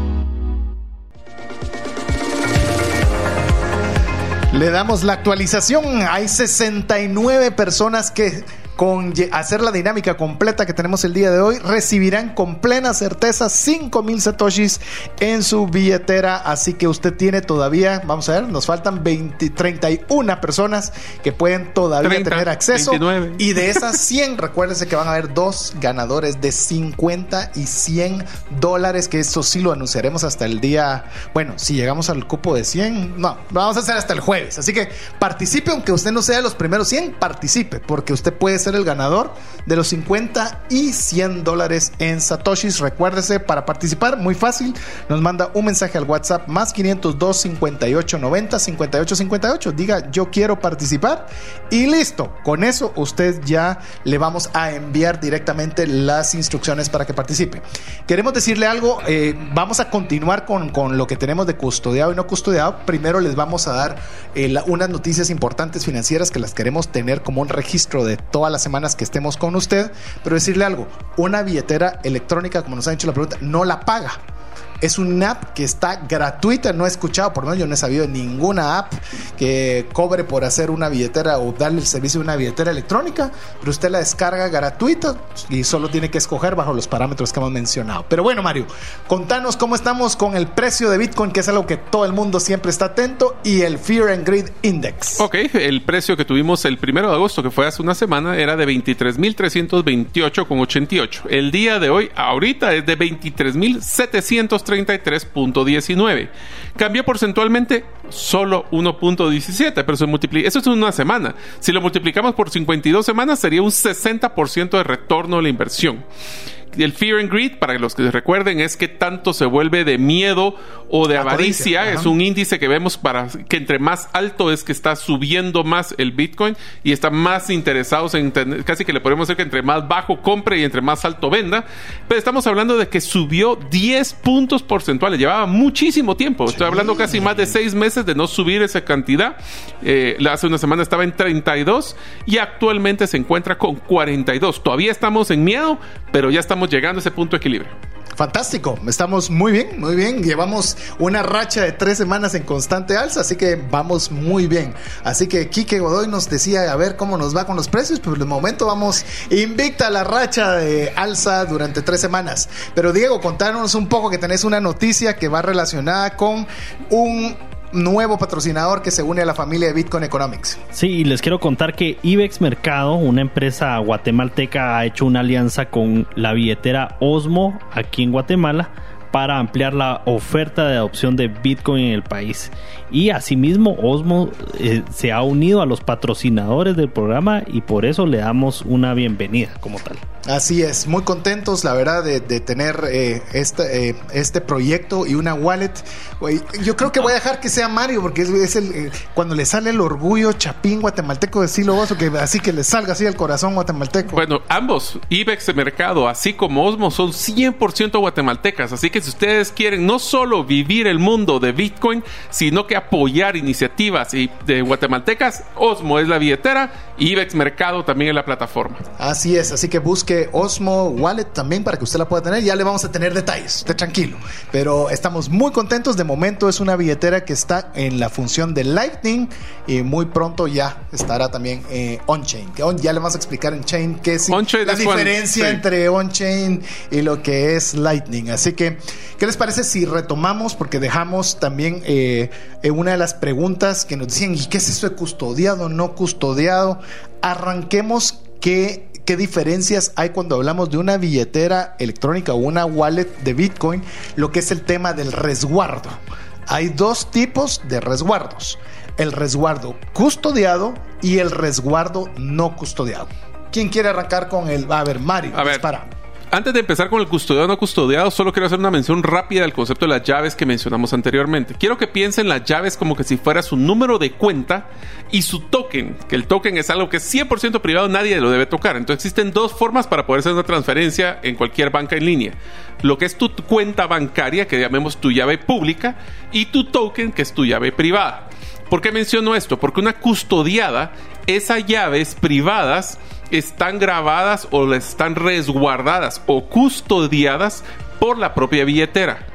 Le damos la actualización. Hay 69 personas que con hacer la dinámica completa que tenemos el día de hoy, recibirán con plena certeza 5000 satoshis en su billetera. Así que usted tiene todavía, vamos a ver, nos faltan 20, 31 personas que pueden todavía tener acceso. Y de esas 100, recuérdense que van a haber dos ganadores de 50 y 100 dólares, que eso sí lo anunciaremos hasta el día. Bueno, si llegamos al cupo de 100, no, lo vamos a hacer hasta el jueves. Así que participe, aunque usted no sea de los primeros 100, participe, porque usted puede ser el ganador de los 50 y 100 dólares en Satoshis. Recuérdese, para participar, muy fácil, nos manda un mensaje al WhatsApp más 502 58 90 58 58. Diga, yo quiero participar y listo. Con eso usted ya le vamos a enviar directamente las instrucciones para que participe. Queremos decirle algo, eh, vamos a continuar con, con, lo que tenemos de custodiado y no custodiado. Primero les vamos a dar eh, unas noticias importantes financieras que las queremos tener como un registro de todas las semanas que estemos con usted, pero decirle algo, una billetera electrónica, como nos ha hecho la pregunta, no la paga. Es una app que está gratuita. No he escuchado, por menos yo no he sabido ninguna app que cobre por hacer una billetera o darle el servicio de una billetera electrónica. Pero usted la descarga gratuita y solo tiene que escoger bajo los parámetros que hemos mencionado. Pero bueno, Mario, contanos cómo estamos con el precio de Bitcoin, que es algo que todo el mundo siempre está atento, y el Fear and Greed Index. Ok, el precio que tuvimos el primero de agosto, que fue hace una semana, era de 23.328,88. El día de hoy, ahorita, es de 23.730 33.19. Cambió porcentualmente solo 1.17, pero se multiplica. Eso es una semana. Si lo multiplicamos por 52 semanas, sería un 60% de retorno de la inversión el fear and greed, para los que recuerden, es que tanto se vuelve de miedo o de avaricia. Es un índice que vemos para que entre más alto es que está subiendo más el Bitcoin y está más interesados en casi que le podemos decir que entre más bajo compre y entre más alto venda. Pero estamos hablando de que subió 10 puntos porcentuales. Llevaba muchísimo tiempo. Estoy hablando casi más de 6 meses de no subir esa cantidad. Eh, hace una semana estaba en 32 y actualmente se encuentra con 42. Todavía estamos en miedo, pero ya estamos llegando a ese punto de equilibrio. Fantástico, estamos muy bien, muy bien. Llevamos una racha de tres semanas en constante alza, así que vamos muy bien. Así que Kike Godoy nos decía a ver cómo nos va con los precios, pero de momento vamos invicta la racha de alza durante tres semanas. Pero Diego, contanos un poco que tenés una noticia que va relacionada con un nuevo patrocinador que se une a la familia de Bitcoin Economics. Sí, y les quiero contar que IBEX Mercado, una empresa guatemalteca, ha hecho una alianza con la billetera Osmo aquí en Guatemala para ampliar la oferta de adopción de Bitcoin en el país. Y asimismo, Osmo eh, se ha unido a los patrocinadores del programa y por eso le damos una bienvenida como tal. Así es, muy contentos, la verdad, de, tener eh, este, eh, este proyecto y una wallet. Yo creo que voy a dejar que sea Mario, porque es, el eh, cuando le sale el orgullo chapín guatemalteco de Silo Oso, que así que le salga así el corazón guatemalteco. Bueno, ambos, IBEX de Mercado, así como Osmo, son 100% guatemaltecas. Así que si ustedes quieren no solo vivir el mundo de Bitcoin, sino que apoyar iniciativas de guatemaltecas, Osmo es la billetera, IBEX Mercado también es la plataforma. Así es, así que busque Osmo Wallet también para que usted la pueda tener. Ya le vamos a tener detalles, esté tranquilo. Pero estamos muy contentos. De momento es una billetera que está en la función de Lightning y muy pronto ya estará también eh, on-chain. Ya le vamos a explicar en chain qué es la diferencia entre on-chain y lo que es Lightning. Así que, ¿qué les parece si retomamos? Porque dejamos también eh, una de las preguntas que nos decían, ¿y qué es eso de custodiado, no custodiado? Arranquemos que qué diferencias hay cuando hablamos de una billetera electrónica o una wallet de Bitcoin, lo que es el tema del resguardo. Hay dos tipos de resguardos, el resguardo custodiado y el resguardo no custodiado. ¿Quién quiere arrancar con el? A ver, Mario, a ver, para. Antes de empezar con el custodiado o no custodiado, solo quiero hacer una mención rápida del concepto de las llaves que mencionamos anteriormente. Quiero que piensen las llaves como que si fuera su número de cuenta y su token, que el token es algo que es 100% privado, nadie lo debe tocar. Entonces existen dos formas para poder hacer una transferencia en cualquier banca en línea. Lo que es tu cuenta bancaria, que llamemos tu llave pública, y tu token, que es tu llave privada. ¿Por qué menciono esto? Porque una custodiada, esas llaves privadas están grabadas o están resguardadas o custodiadas por la propia billetera.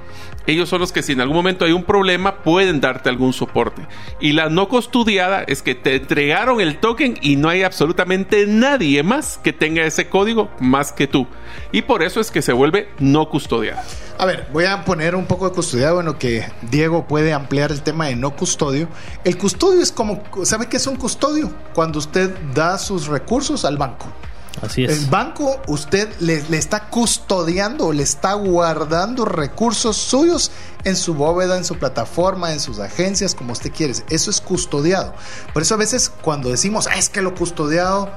Ellos son los que si en algún momento hay un problema pueden darte algún soporte. Y la no custodiada es que te entregaron el token y no hay absolutamente nadie más que tenga ese código más que tú. Y por eso es que se vuelve no custodiada. A ver, voy a poner un poco de custodiado bueno que Diego puede ampliar el tema de no custodio. El custodio es como, ¿sabe qué es un custodio? Cuando usted da sus recursos al banco. Así es. El banco, usted le, le, está custodiando, le está guardando recursos suyos en su bóveda, en su plataforma, en sus agencias, como usted quiere. Eso es custodiado. Por eso a veces cuando decimos, ah, es que lo custodiado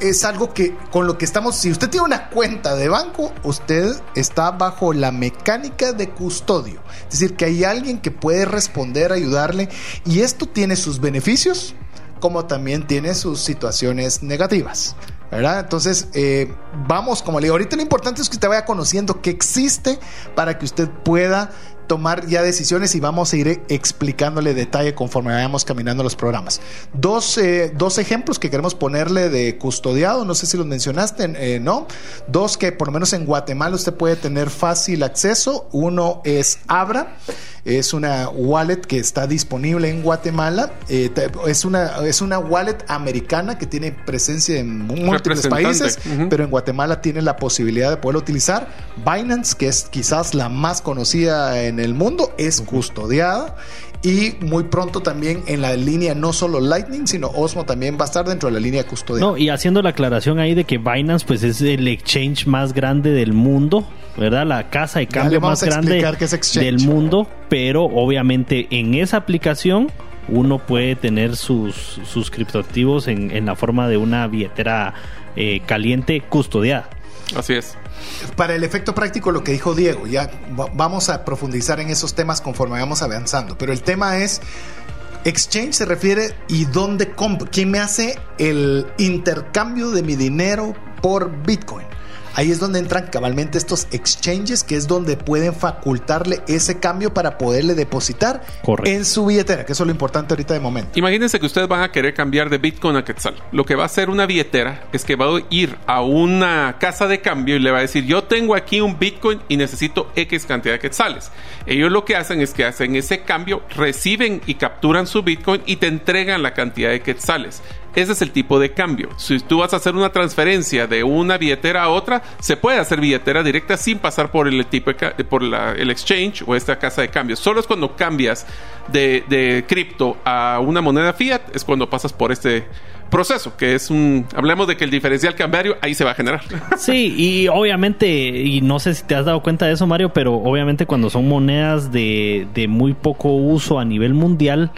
es algo que con lo que estamos, si usted tiene una cuenta de banco, usted está bajo la mecánica de custodio. Es decir, que hay alguien que puede responder, ayudarle, y esto tiene sus beneficios, como también tiene sus situaciones negativas. ¿Verdad? Entonces, eh, vamos, como le digo, ahorita lo importante es que usted vaya conociendo que existe para que usted pueda tomar ya decisiones y vamos a ir explicándole detalle conforme vayamos caminando los programas. Dos, eh, dos ejemplos que queremos ponerle de custodiado, no sé si los mencionaste, eh, ¿no? Dos que por lo menos en Guatemala usted puede tener fácil acceso. Uno es Abra, es una wallet que está disponible en Guatemala. Eh, es, una, es una wallet americana que tiene presencia en múltiples países, uh -huh. pero en Guatemala tiene la posibilidad de poderlo utilizar. Binance, que es quizás la más conocida en el mundo, es custodiada y muy pronto también en la línea no solo Lightning, sino Osmo también va a estar dentro de la línea custodiada. No, y haciendo la aclaración ahí de que Binance pues es el exchange más grande del mundo, ¿verdad? La casa de cambio más grande del mundo, pero obviamente en esa aplicación uno puede tener sus, sus criptoactivos en, en la forma de una billetera eh, caliente custodiada. Así es. Para el efecto práctico, lo que dijo Diego, ya vamos a profundizar en esos temas conforme vamos avanzando, pero el tema es, exchange se refiere y dónde compro, quién me hace el intercambio de mi dinero por Bitcoin. Ahí es donde entran cabalmente estos exchanges, que es donde pueden facultarle ese cambio para poderle depositar Correcto. en su billetera, que eso es lo importante ahorita de momento. Imagínense que ustedes van a querer cambiar de Bitcoin a Quetzal. Lo que va a hacer una billetera es que va a ir a una casa de cambio y le va a decir, yo tengo aquí un Bitcoin y necesito X cantidad de Quetzales. Ellos lo que hacen es que hacen ese cambio, reciben y capturan su Bitcoin y te entregan la cantidad de Quetzales. Ese es el tipo de cambio. Si tú vas a hacer una transferencia de una billetera a otra, se puede hacer billetera directa sin pasar por el tipo de, por la, el exchange o esta casa de cambio. Solo es cuando cambias de, de cripto a una moneda fiat, es cuando pasas por este proceso, que es un, hablemos de que el diferencial cambiario ahí se va a generar. Sí, y obviamente, y no sé si te has dado cuenta de eso, Mario, pero obviamente cuando son monedas de, de muy poco uso a nivel mundial,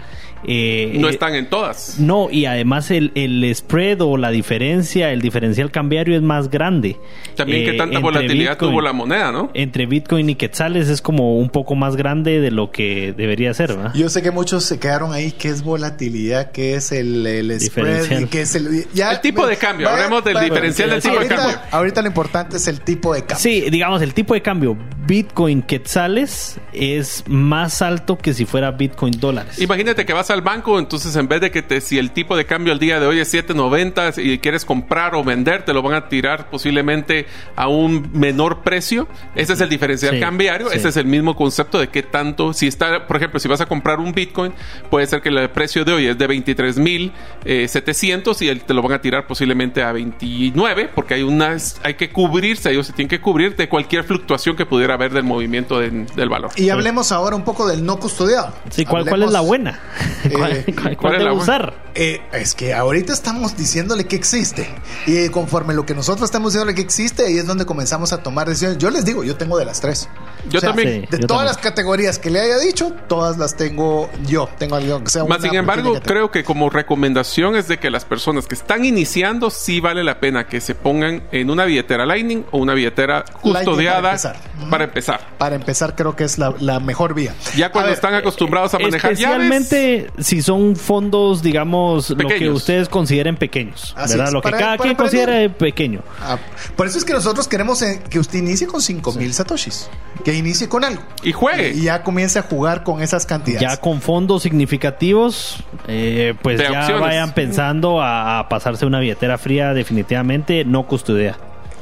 eh, no están en todas. No, y además el, el, spread o la diferencia, el diferencial cambiario es más grande. También eh, que tanta volatilidad Bitcoin, tuvo la moneda, ¿no? Entre Bitcoin y Quetzales es como un poco más grande de lo que debería ser, ¿verdad? Yo sé que muchos se quedaron ahí, ¿qué es volatilidad? ¿Qué es el, el spread? ¿Qué es el, ya, el tipo de cambio, vaya, hablemos del vaya, diferencial del tipo ahorita, de cambio. Ahorita lo importante es el tipo de cambio. Sí, digamos, el tipo de cambio Bitcoin Quetzales es más alto que si fuera Bitcoin dólares. Imagínate que vas al banco, entonces en vez de que te, si el tipo de cambio al día de hoy es 7.90 y quieres comprar o vender, te lo van a tirar posiblemente a un menor precio. Ese es el diferencial sí, cambiario. Sí. Ese es el mismo concepto de qué tanto, si está, por ejemplo, si vas a comprar un Bitcoin, puede ser que el precio de hoy es de 23.700 y te lo van a tirar posiblemente a 29 porque hay unas, hay que cubrirse, ellos se tienen que cubrir de cualquier fluctuación que pudiera ver del movimiento de- del valor. Y hablemos ahora un poco del no custodiado. Sí, ¿cuál, cuál es la buena? ¿Cuál, Eh, cuál- ¿cuál cuál usar? Eh, es que ahorita estamos diciéndole que existe. Y conforme lo que nosotros estamos diciéndole que existe, ahí es donde comenzamos a tomar decisiones. Yo les digo, yo tengo de las tres. Yo también. Sí, De yo todas también. las categorías que le haya dicho, todas las tengo yo. Tengo algo que sea Más una sin embargo, creo que como recomendación es de que las personas que están iniciando sí vale la pena que se pongan en una billetera Lightning o una billetera custodiada para empezar. para empezar. Para empezar, creo que es la, la mejor vía. Ya cuando ver, están acostumbrados a manejar llaves, Especialmente si son fondos, digamos, lo que ustedes consideren pequeños. Así ¿verdad? es, Lo que para- cada para quien aprender. considere pequeño. ah, por eso es que nosotros queremos eh, que usted inicie con 5000 satoshis. Que inicie con algo. y juegue. Y ya comience a jugar con esas cantidades. Ya con fondos significativos, eh, pues De ya opciones. vayan pensando a, a pasarse una billetera fría, definitivamente no custodiada.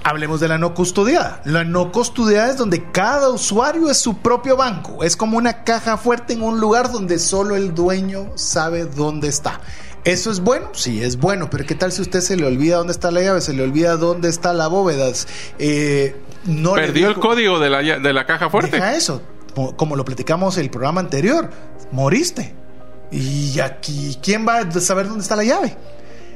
Hablemos de la no custodiada. La no custodiada es donde cada usuario es su propio banco. Es como una caja fuerte en un lugar donde solo el dueño sabe dónde está. ¿Eso es bueno? Sí, es bueno, pero ¿qué tal si usted se le olvida dónde está la llave? Se le olvida dónde está la bóveda. Eh, no Perdió el código de la, de la caja fuerte. Deja eso. Como- lo platicamos el programa anterior, moriste. Y aquí, ¿quién va a saber dónde está la llave?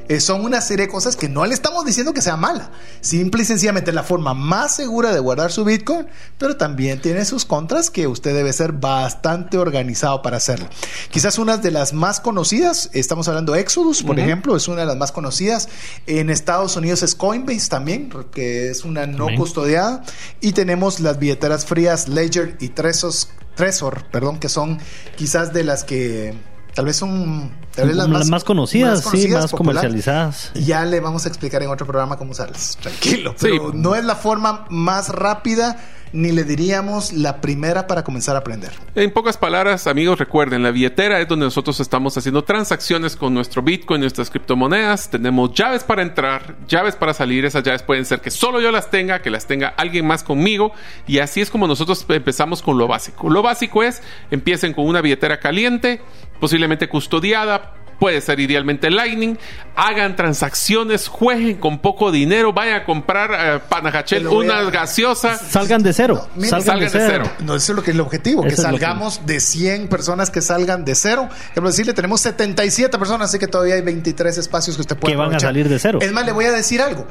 Eh, son una serie de cosas que no le estamos diciendo que sea mala. Simple y sencillamente es la forma más segura de guardar su Bitcoin, pero también tiene sus contras que usted debe ser bastante organizado para hacerlo. Quizás una de las más conocidas, estamos hablando de Exodus, por ejemplo, es una de las más conocidas. En Estados Unidos es Coinbase también, que es una no También. custodiada. Y tenemos las billeteras frías Ledger y Trezos, Trezor, perdón, que son quizás de las que tal vez son tal vez Las más, conocidas, sí, conocidas, más comercializadas. Ya le vamos a explicar en otro programa cómo usarlas. Tranquilo. Sí. Pero no es la forma más rápida ni le diríamos la primera para comenzar a aprender. En pocas palabras, amigos, recuerden, la billetera es donde nosotros estamos haciendo transacciones con nuestro Bitcoin, nuestras criptomonedas. Tenemos llaves para entrar, llaves para salir. Esas llaves pueden ser que solo yo las tenga, que las tenga alguien más conmigo. Y así es como nosotros empezamos con lo básico. Lo básico es, empiecen con una billetera caliente, posiblemente custodiada. Puede ser idealmente Lightning. Hagan transacciones, jueguen con poco dinero. Vayan a comprar eh, Panajachel, una a- gaseosa. Salgan de cero. No, mira, salgan, de salgan de cero. cero. No, eso es lo que es el objetivo, que Eso salgamos de 100 personas que salgan de cero. Quiero decirle, tenemos 77 personas, así que todavía hay 23 espacios que usted puede Que van a salir de cero. Es más, le voy a decir algo.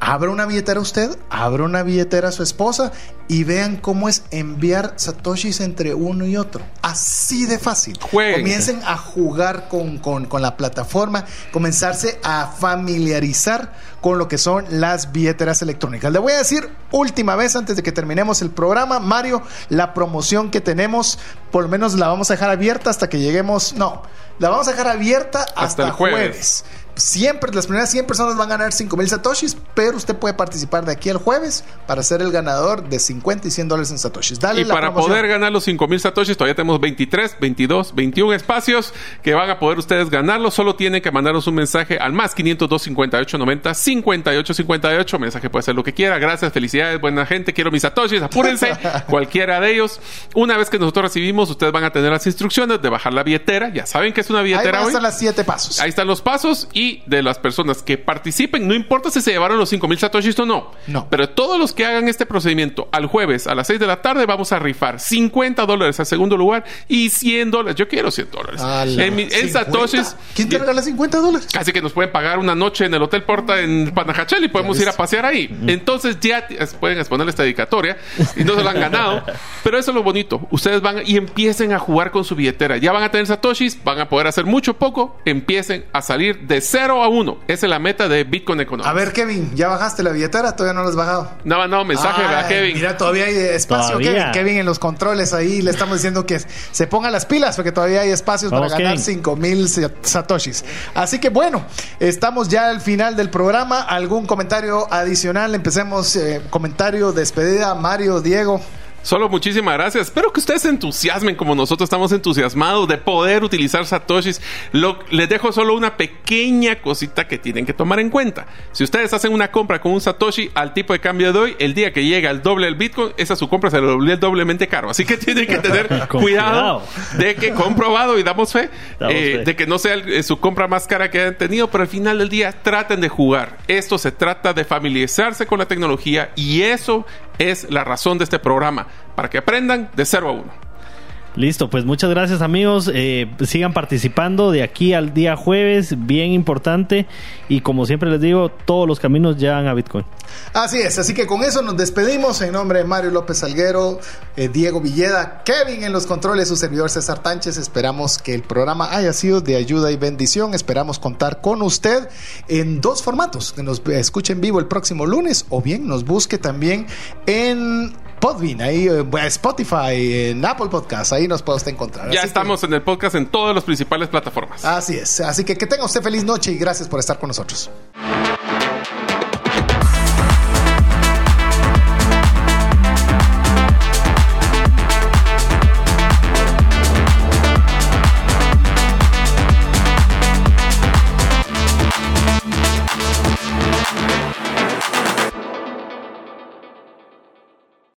Abra una billetera usted, abra una billetera a su esposa y vean cómo es enviar satoshis entre uno y otro. Así de fácil. Jueguen. Comiencen a jugar con, con- con la plataforma, comenzarse a familiarizar con lo que son las billeteras electrónicas. Le voy a decir última vez antes de que terminemos el programa, Mario, la promoción que tenemos, por lo menos la vamos a dejar abierta hasta que lleguemos, no, la vamos a dejar abierta hasta, el jueves. jueves. Siempre, las primeras 100 personas van a ganar 5 mil satoshis, pero usted puede participar de aquí al jueves para ser el ganador de 50 y 100 dólares en satoshis. Dale Y la para promoción. poder ganar los 5000 satoshis, todavía tenemos 23, 22, 21 espacios que van a poder ustedes ganarlo. Solo tienen que mandarnos un mensaje al más 502 58 90 58 58. Mensaje puede ser lo que quiera. Gracias, felicidades, buena gente. Quiero mis satoshis. Apúrense. cualquiera de ellos. Una vez que nosotros recibimos, ustedes van a tener las instrucciones de bajar la billetera. Ya saben que es una Ahí billetera van a hoy. estar las 7 pasos. Ahí están los pasos y de las personas que participen, no importa si se llevaron los 5000 satoshis o no. No. Pero todos los que hagan este procedimiento al jueves a las 6 de la tarde vamos a rifar 50 dólares al segundo lugar y 100 dólares. Yo quiero 100 dólares. En, en 50. satoshis. ¿Quién te regala 50 dólares? Casi que nos pueden pagar una noche en el Hotel Porta en Panajachel y podemos ir a pasear ahí. Entonces ya pueden exponer esta dedicatoria y no se lo han ganado. Pero eso es lo bonito. Ustedes van y empiecen a jugar con su billetera. Ya van a tener satoshis, van a poder hacer mucho poco. Empiecen a salir de 0 a 1. Esa es la meta de Bitcoin Economics. A ver, Kevin, ¿ya bajaste la billetera? Todavía no la has bajado. No mandado mensaje, Ay, ¿verdad, Kevin? Mira, todavía hay espacio, Todavía. Kevin. Kevin en los controles ahí le estamos diciendo que se ponga las pilas porque todavía hay espacios Vamos, para ganar Kevin. 5 mil satoshis. Así que bueno, estamos ya al final del programa. ¿Algún comentario adicional? Empecemos. eh, comentario, despedida. Mario, Diego. Solo muchísimas gracias. Espero que ustedes se entusiasmen como nosotros estamos entusiasmados de poder utilizar Satoshis. Lo- les dejo solo una pequeña cosita que tienen que tomar en cuenta. Si ustedes hacen una compra con un Satoshi al tipo de cambio de hoy, el día que llega el doble del Bitcoin, esa su compra se lo doble doblemente caro. Así que tienen que tener cuidado. de que comprobado y damos fe, Damos eh, fe. de que no sea el- eh, su compra más cara que hayan tenido, pero al final del día traten de jugar. Esto se trata de familiarizarse con la tecnología y eso es la razón de este programa, para que aprendan de 0 a 1. Listo, pues muchas gracias amigos. Eh, sigan participando de aquí al día jueves, bien importante. Y como siempre les digo, todos los caminos llevan a Bitcoin. Así es, así que con eso nos despedimos en nombre de Mario López Salguero, eh, Diego Villeda, Kevin en los controles, su servidor César Tánchez. Esperamos que el programa haya sido de ayuda y bendición. Esperamos contar con usted en dos formatos, que nos escuche en vivo el próximo lunes o bien nos busque también en Podbean, ahí eh, Spotify, en Apple Podcast, ahí nos puede usted encontrar. Ya estamos en el podcast en todas las principales plataformas. Así es, así que que tenga usted feliz noche y gracias por estar con nosotros.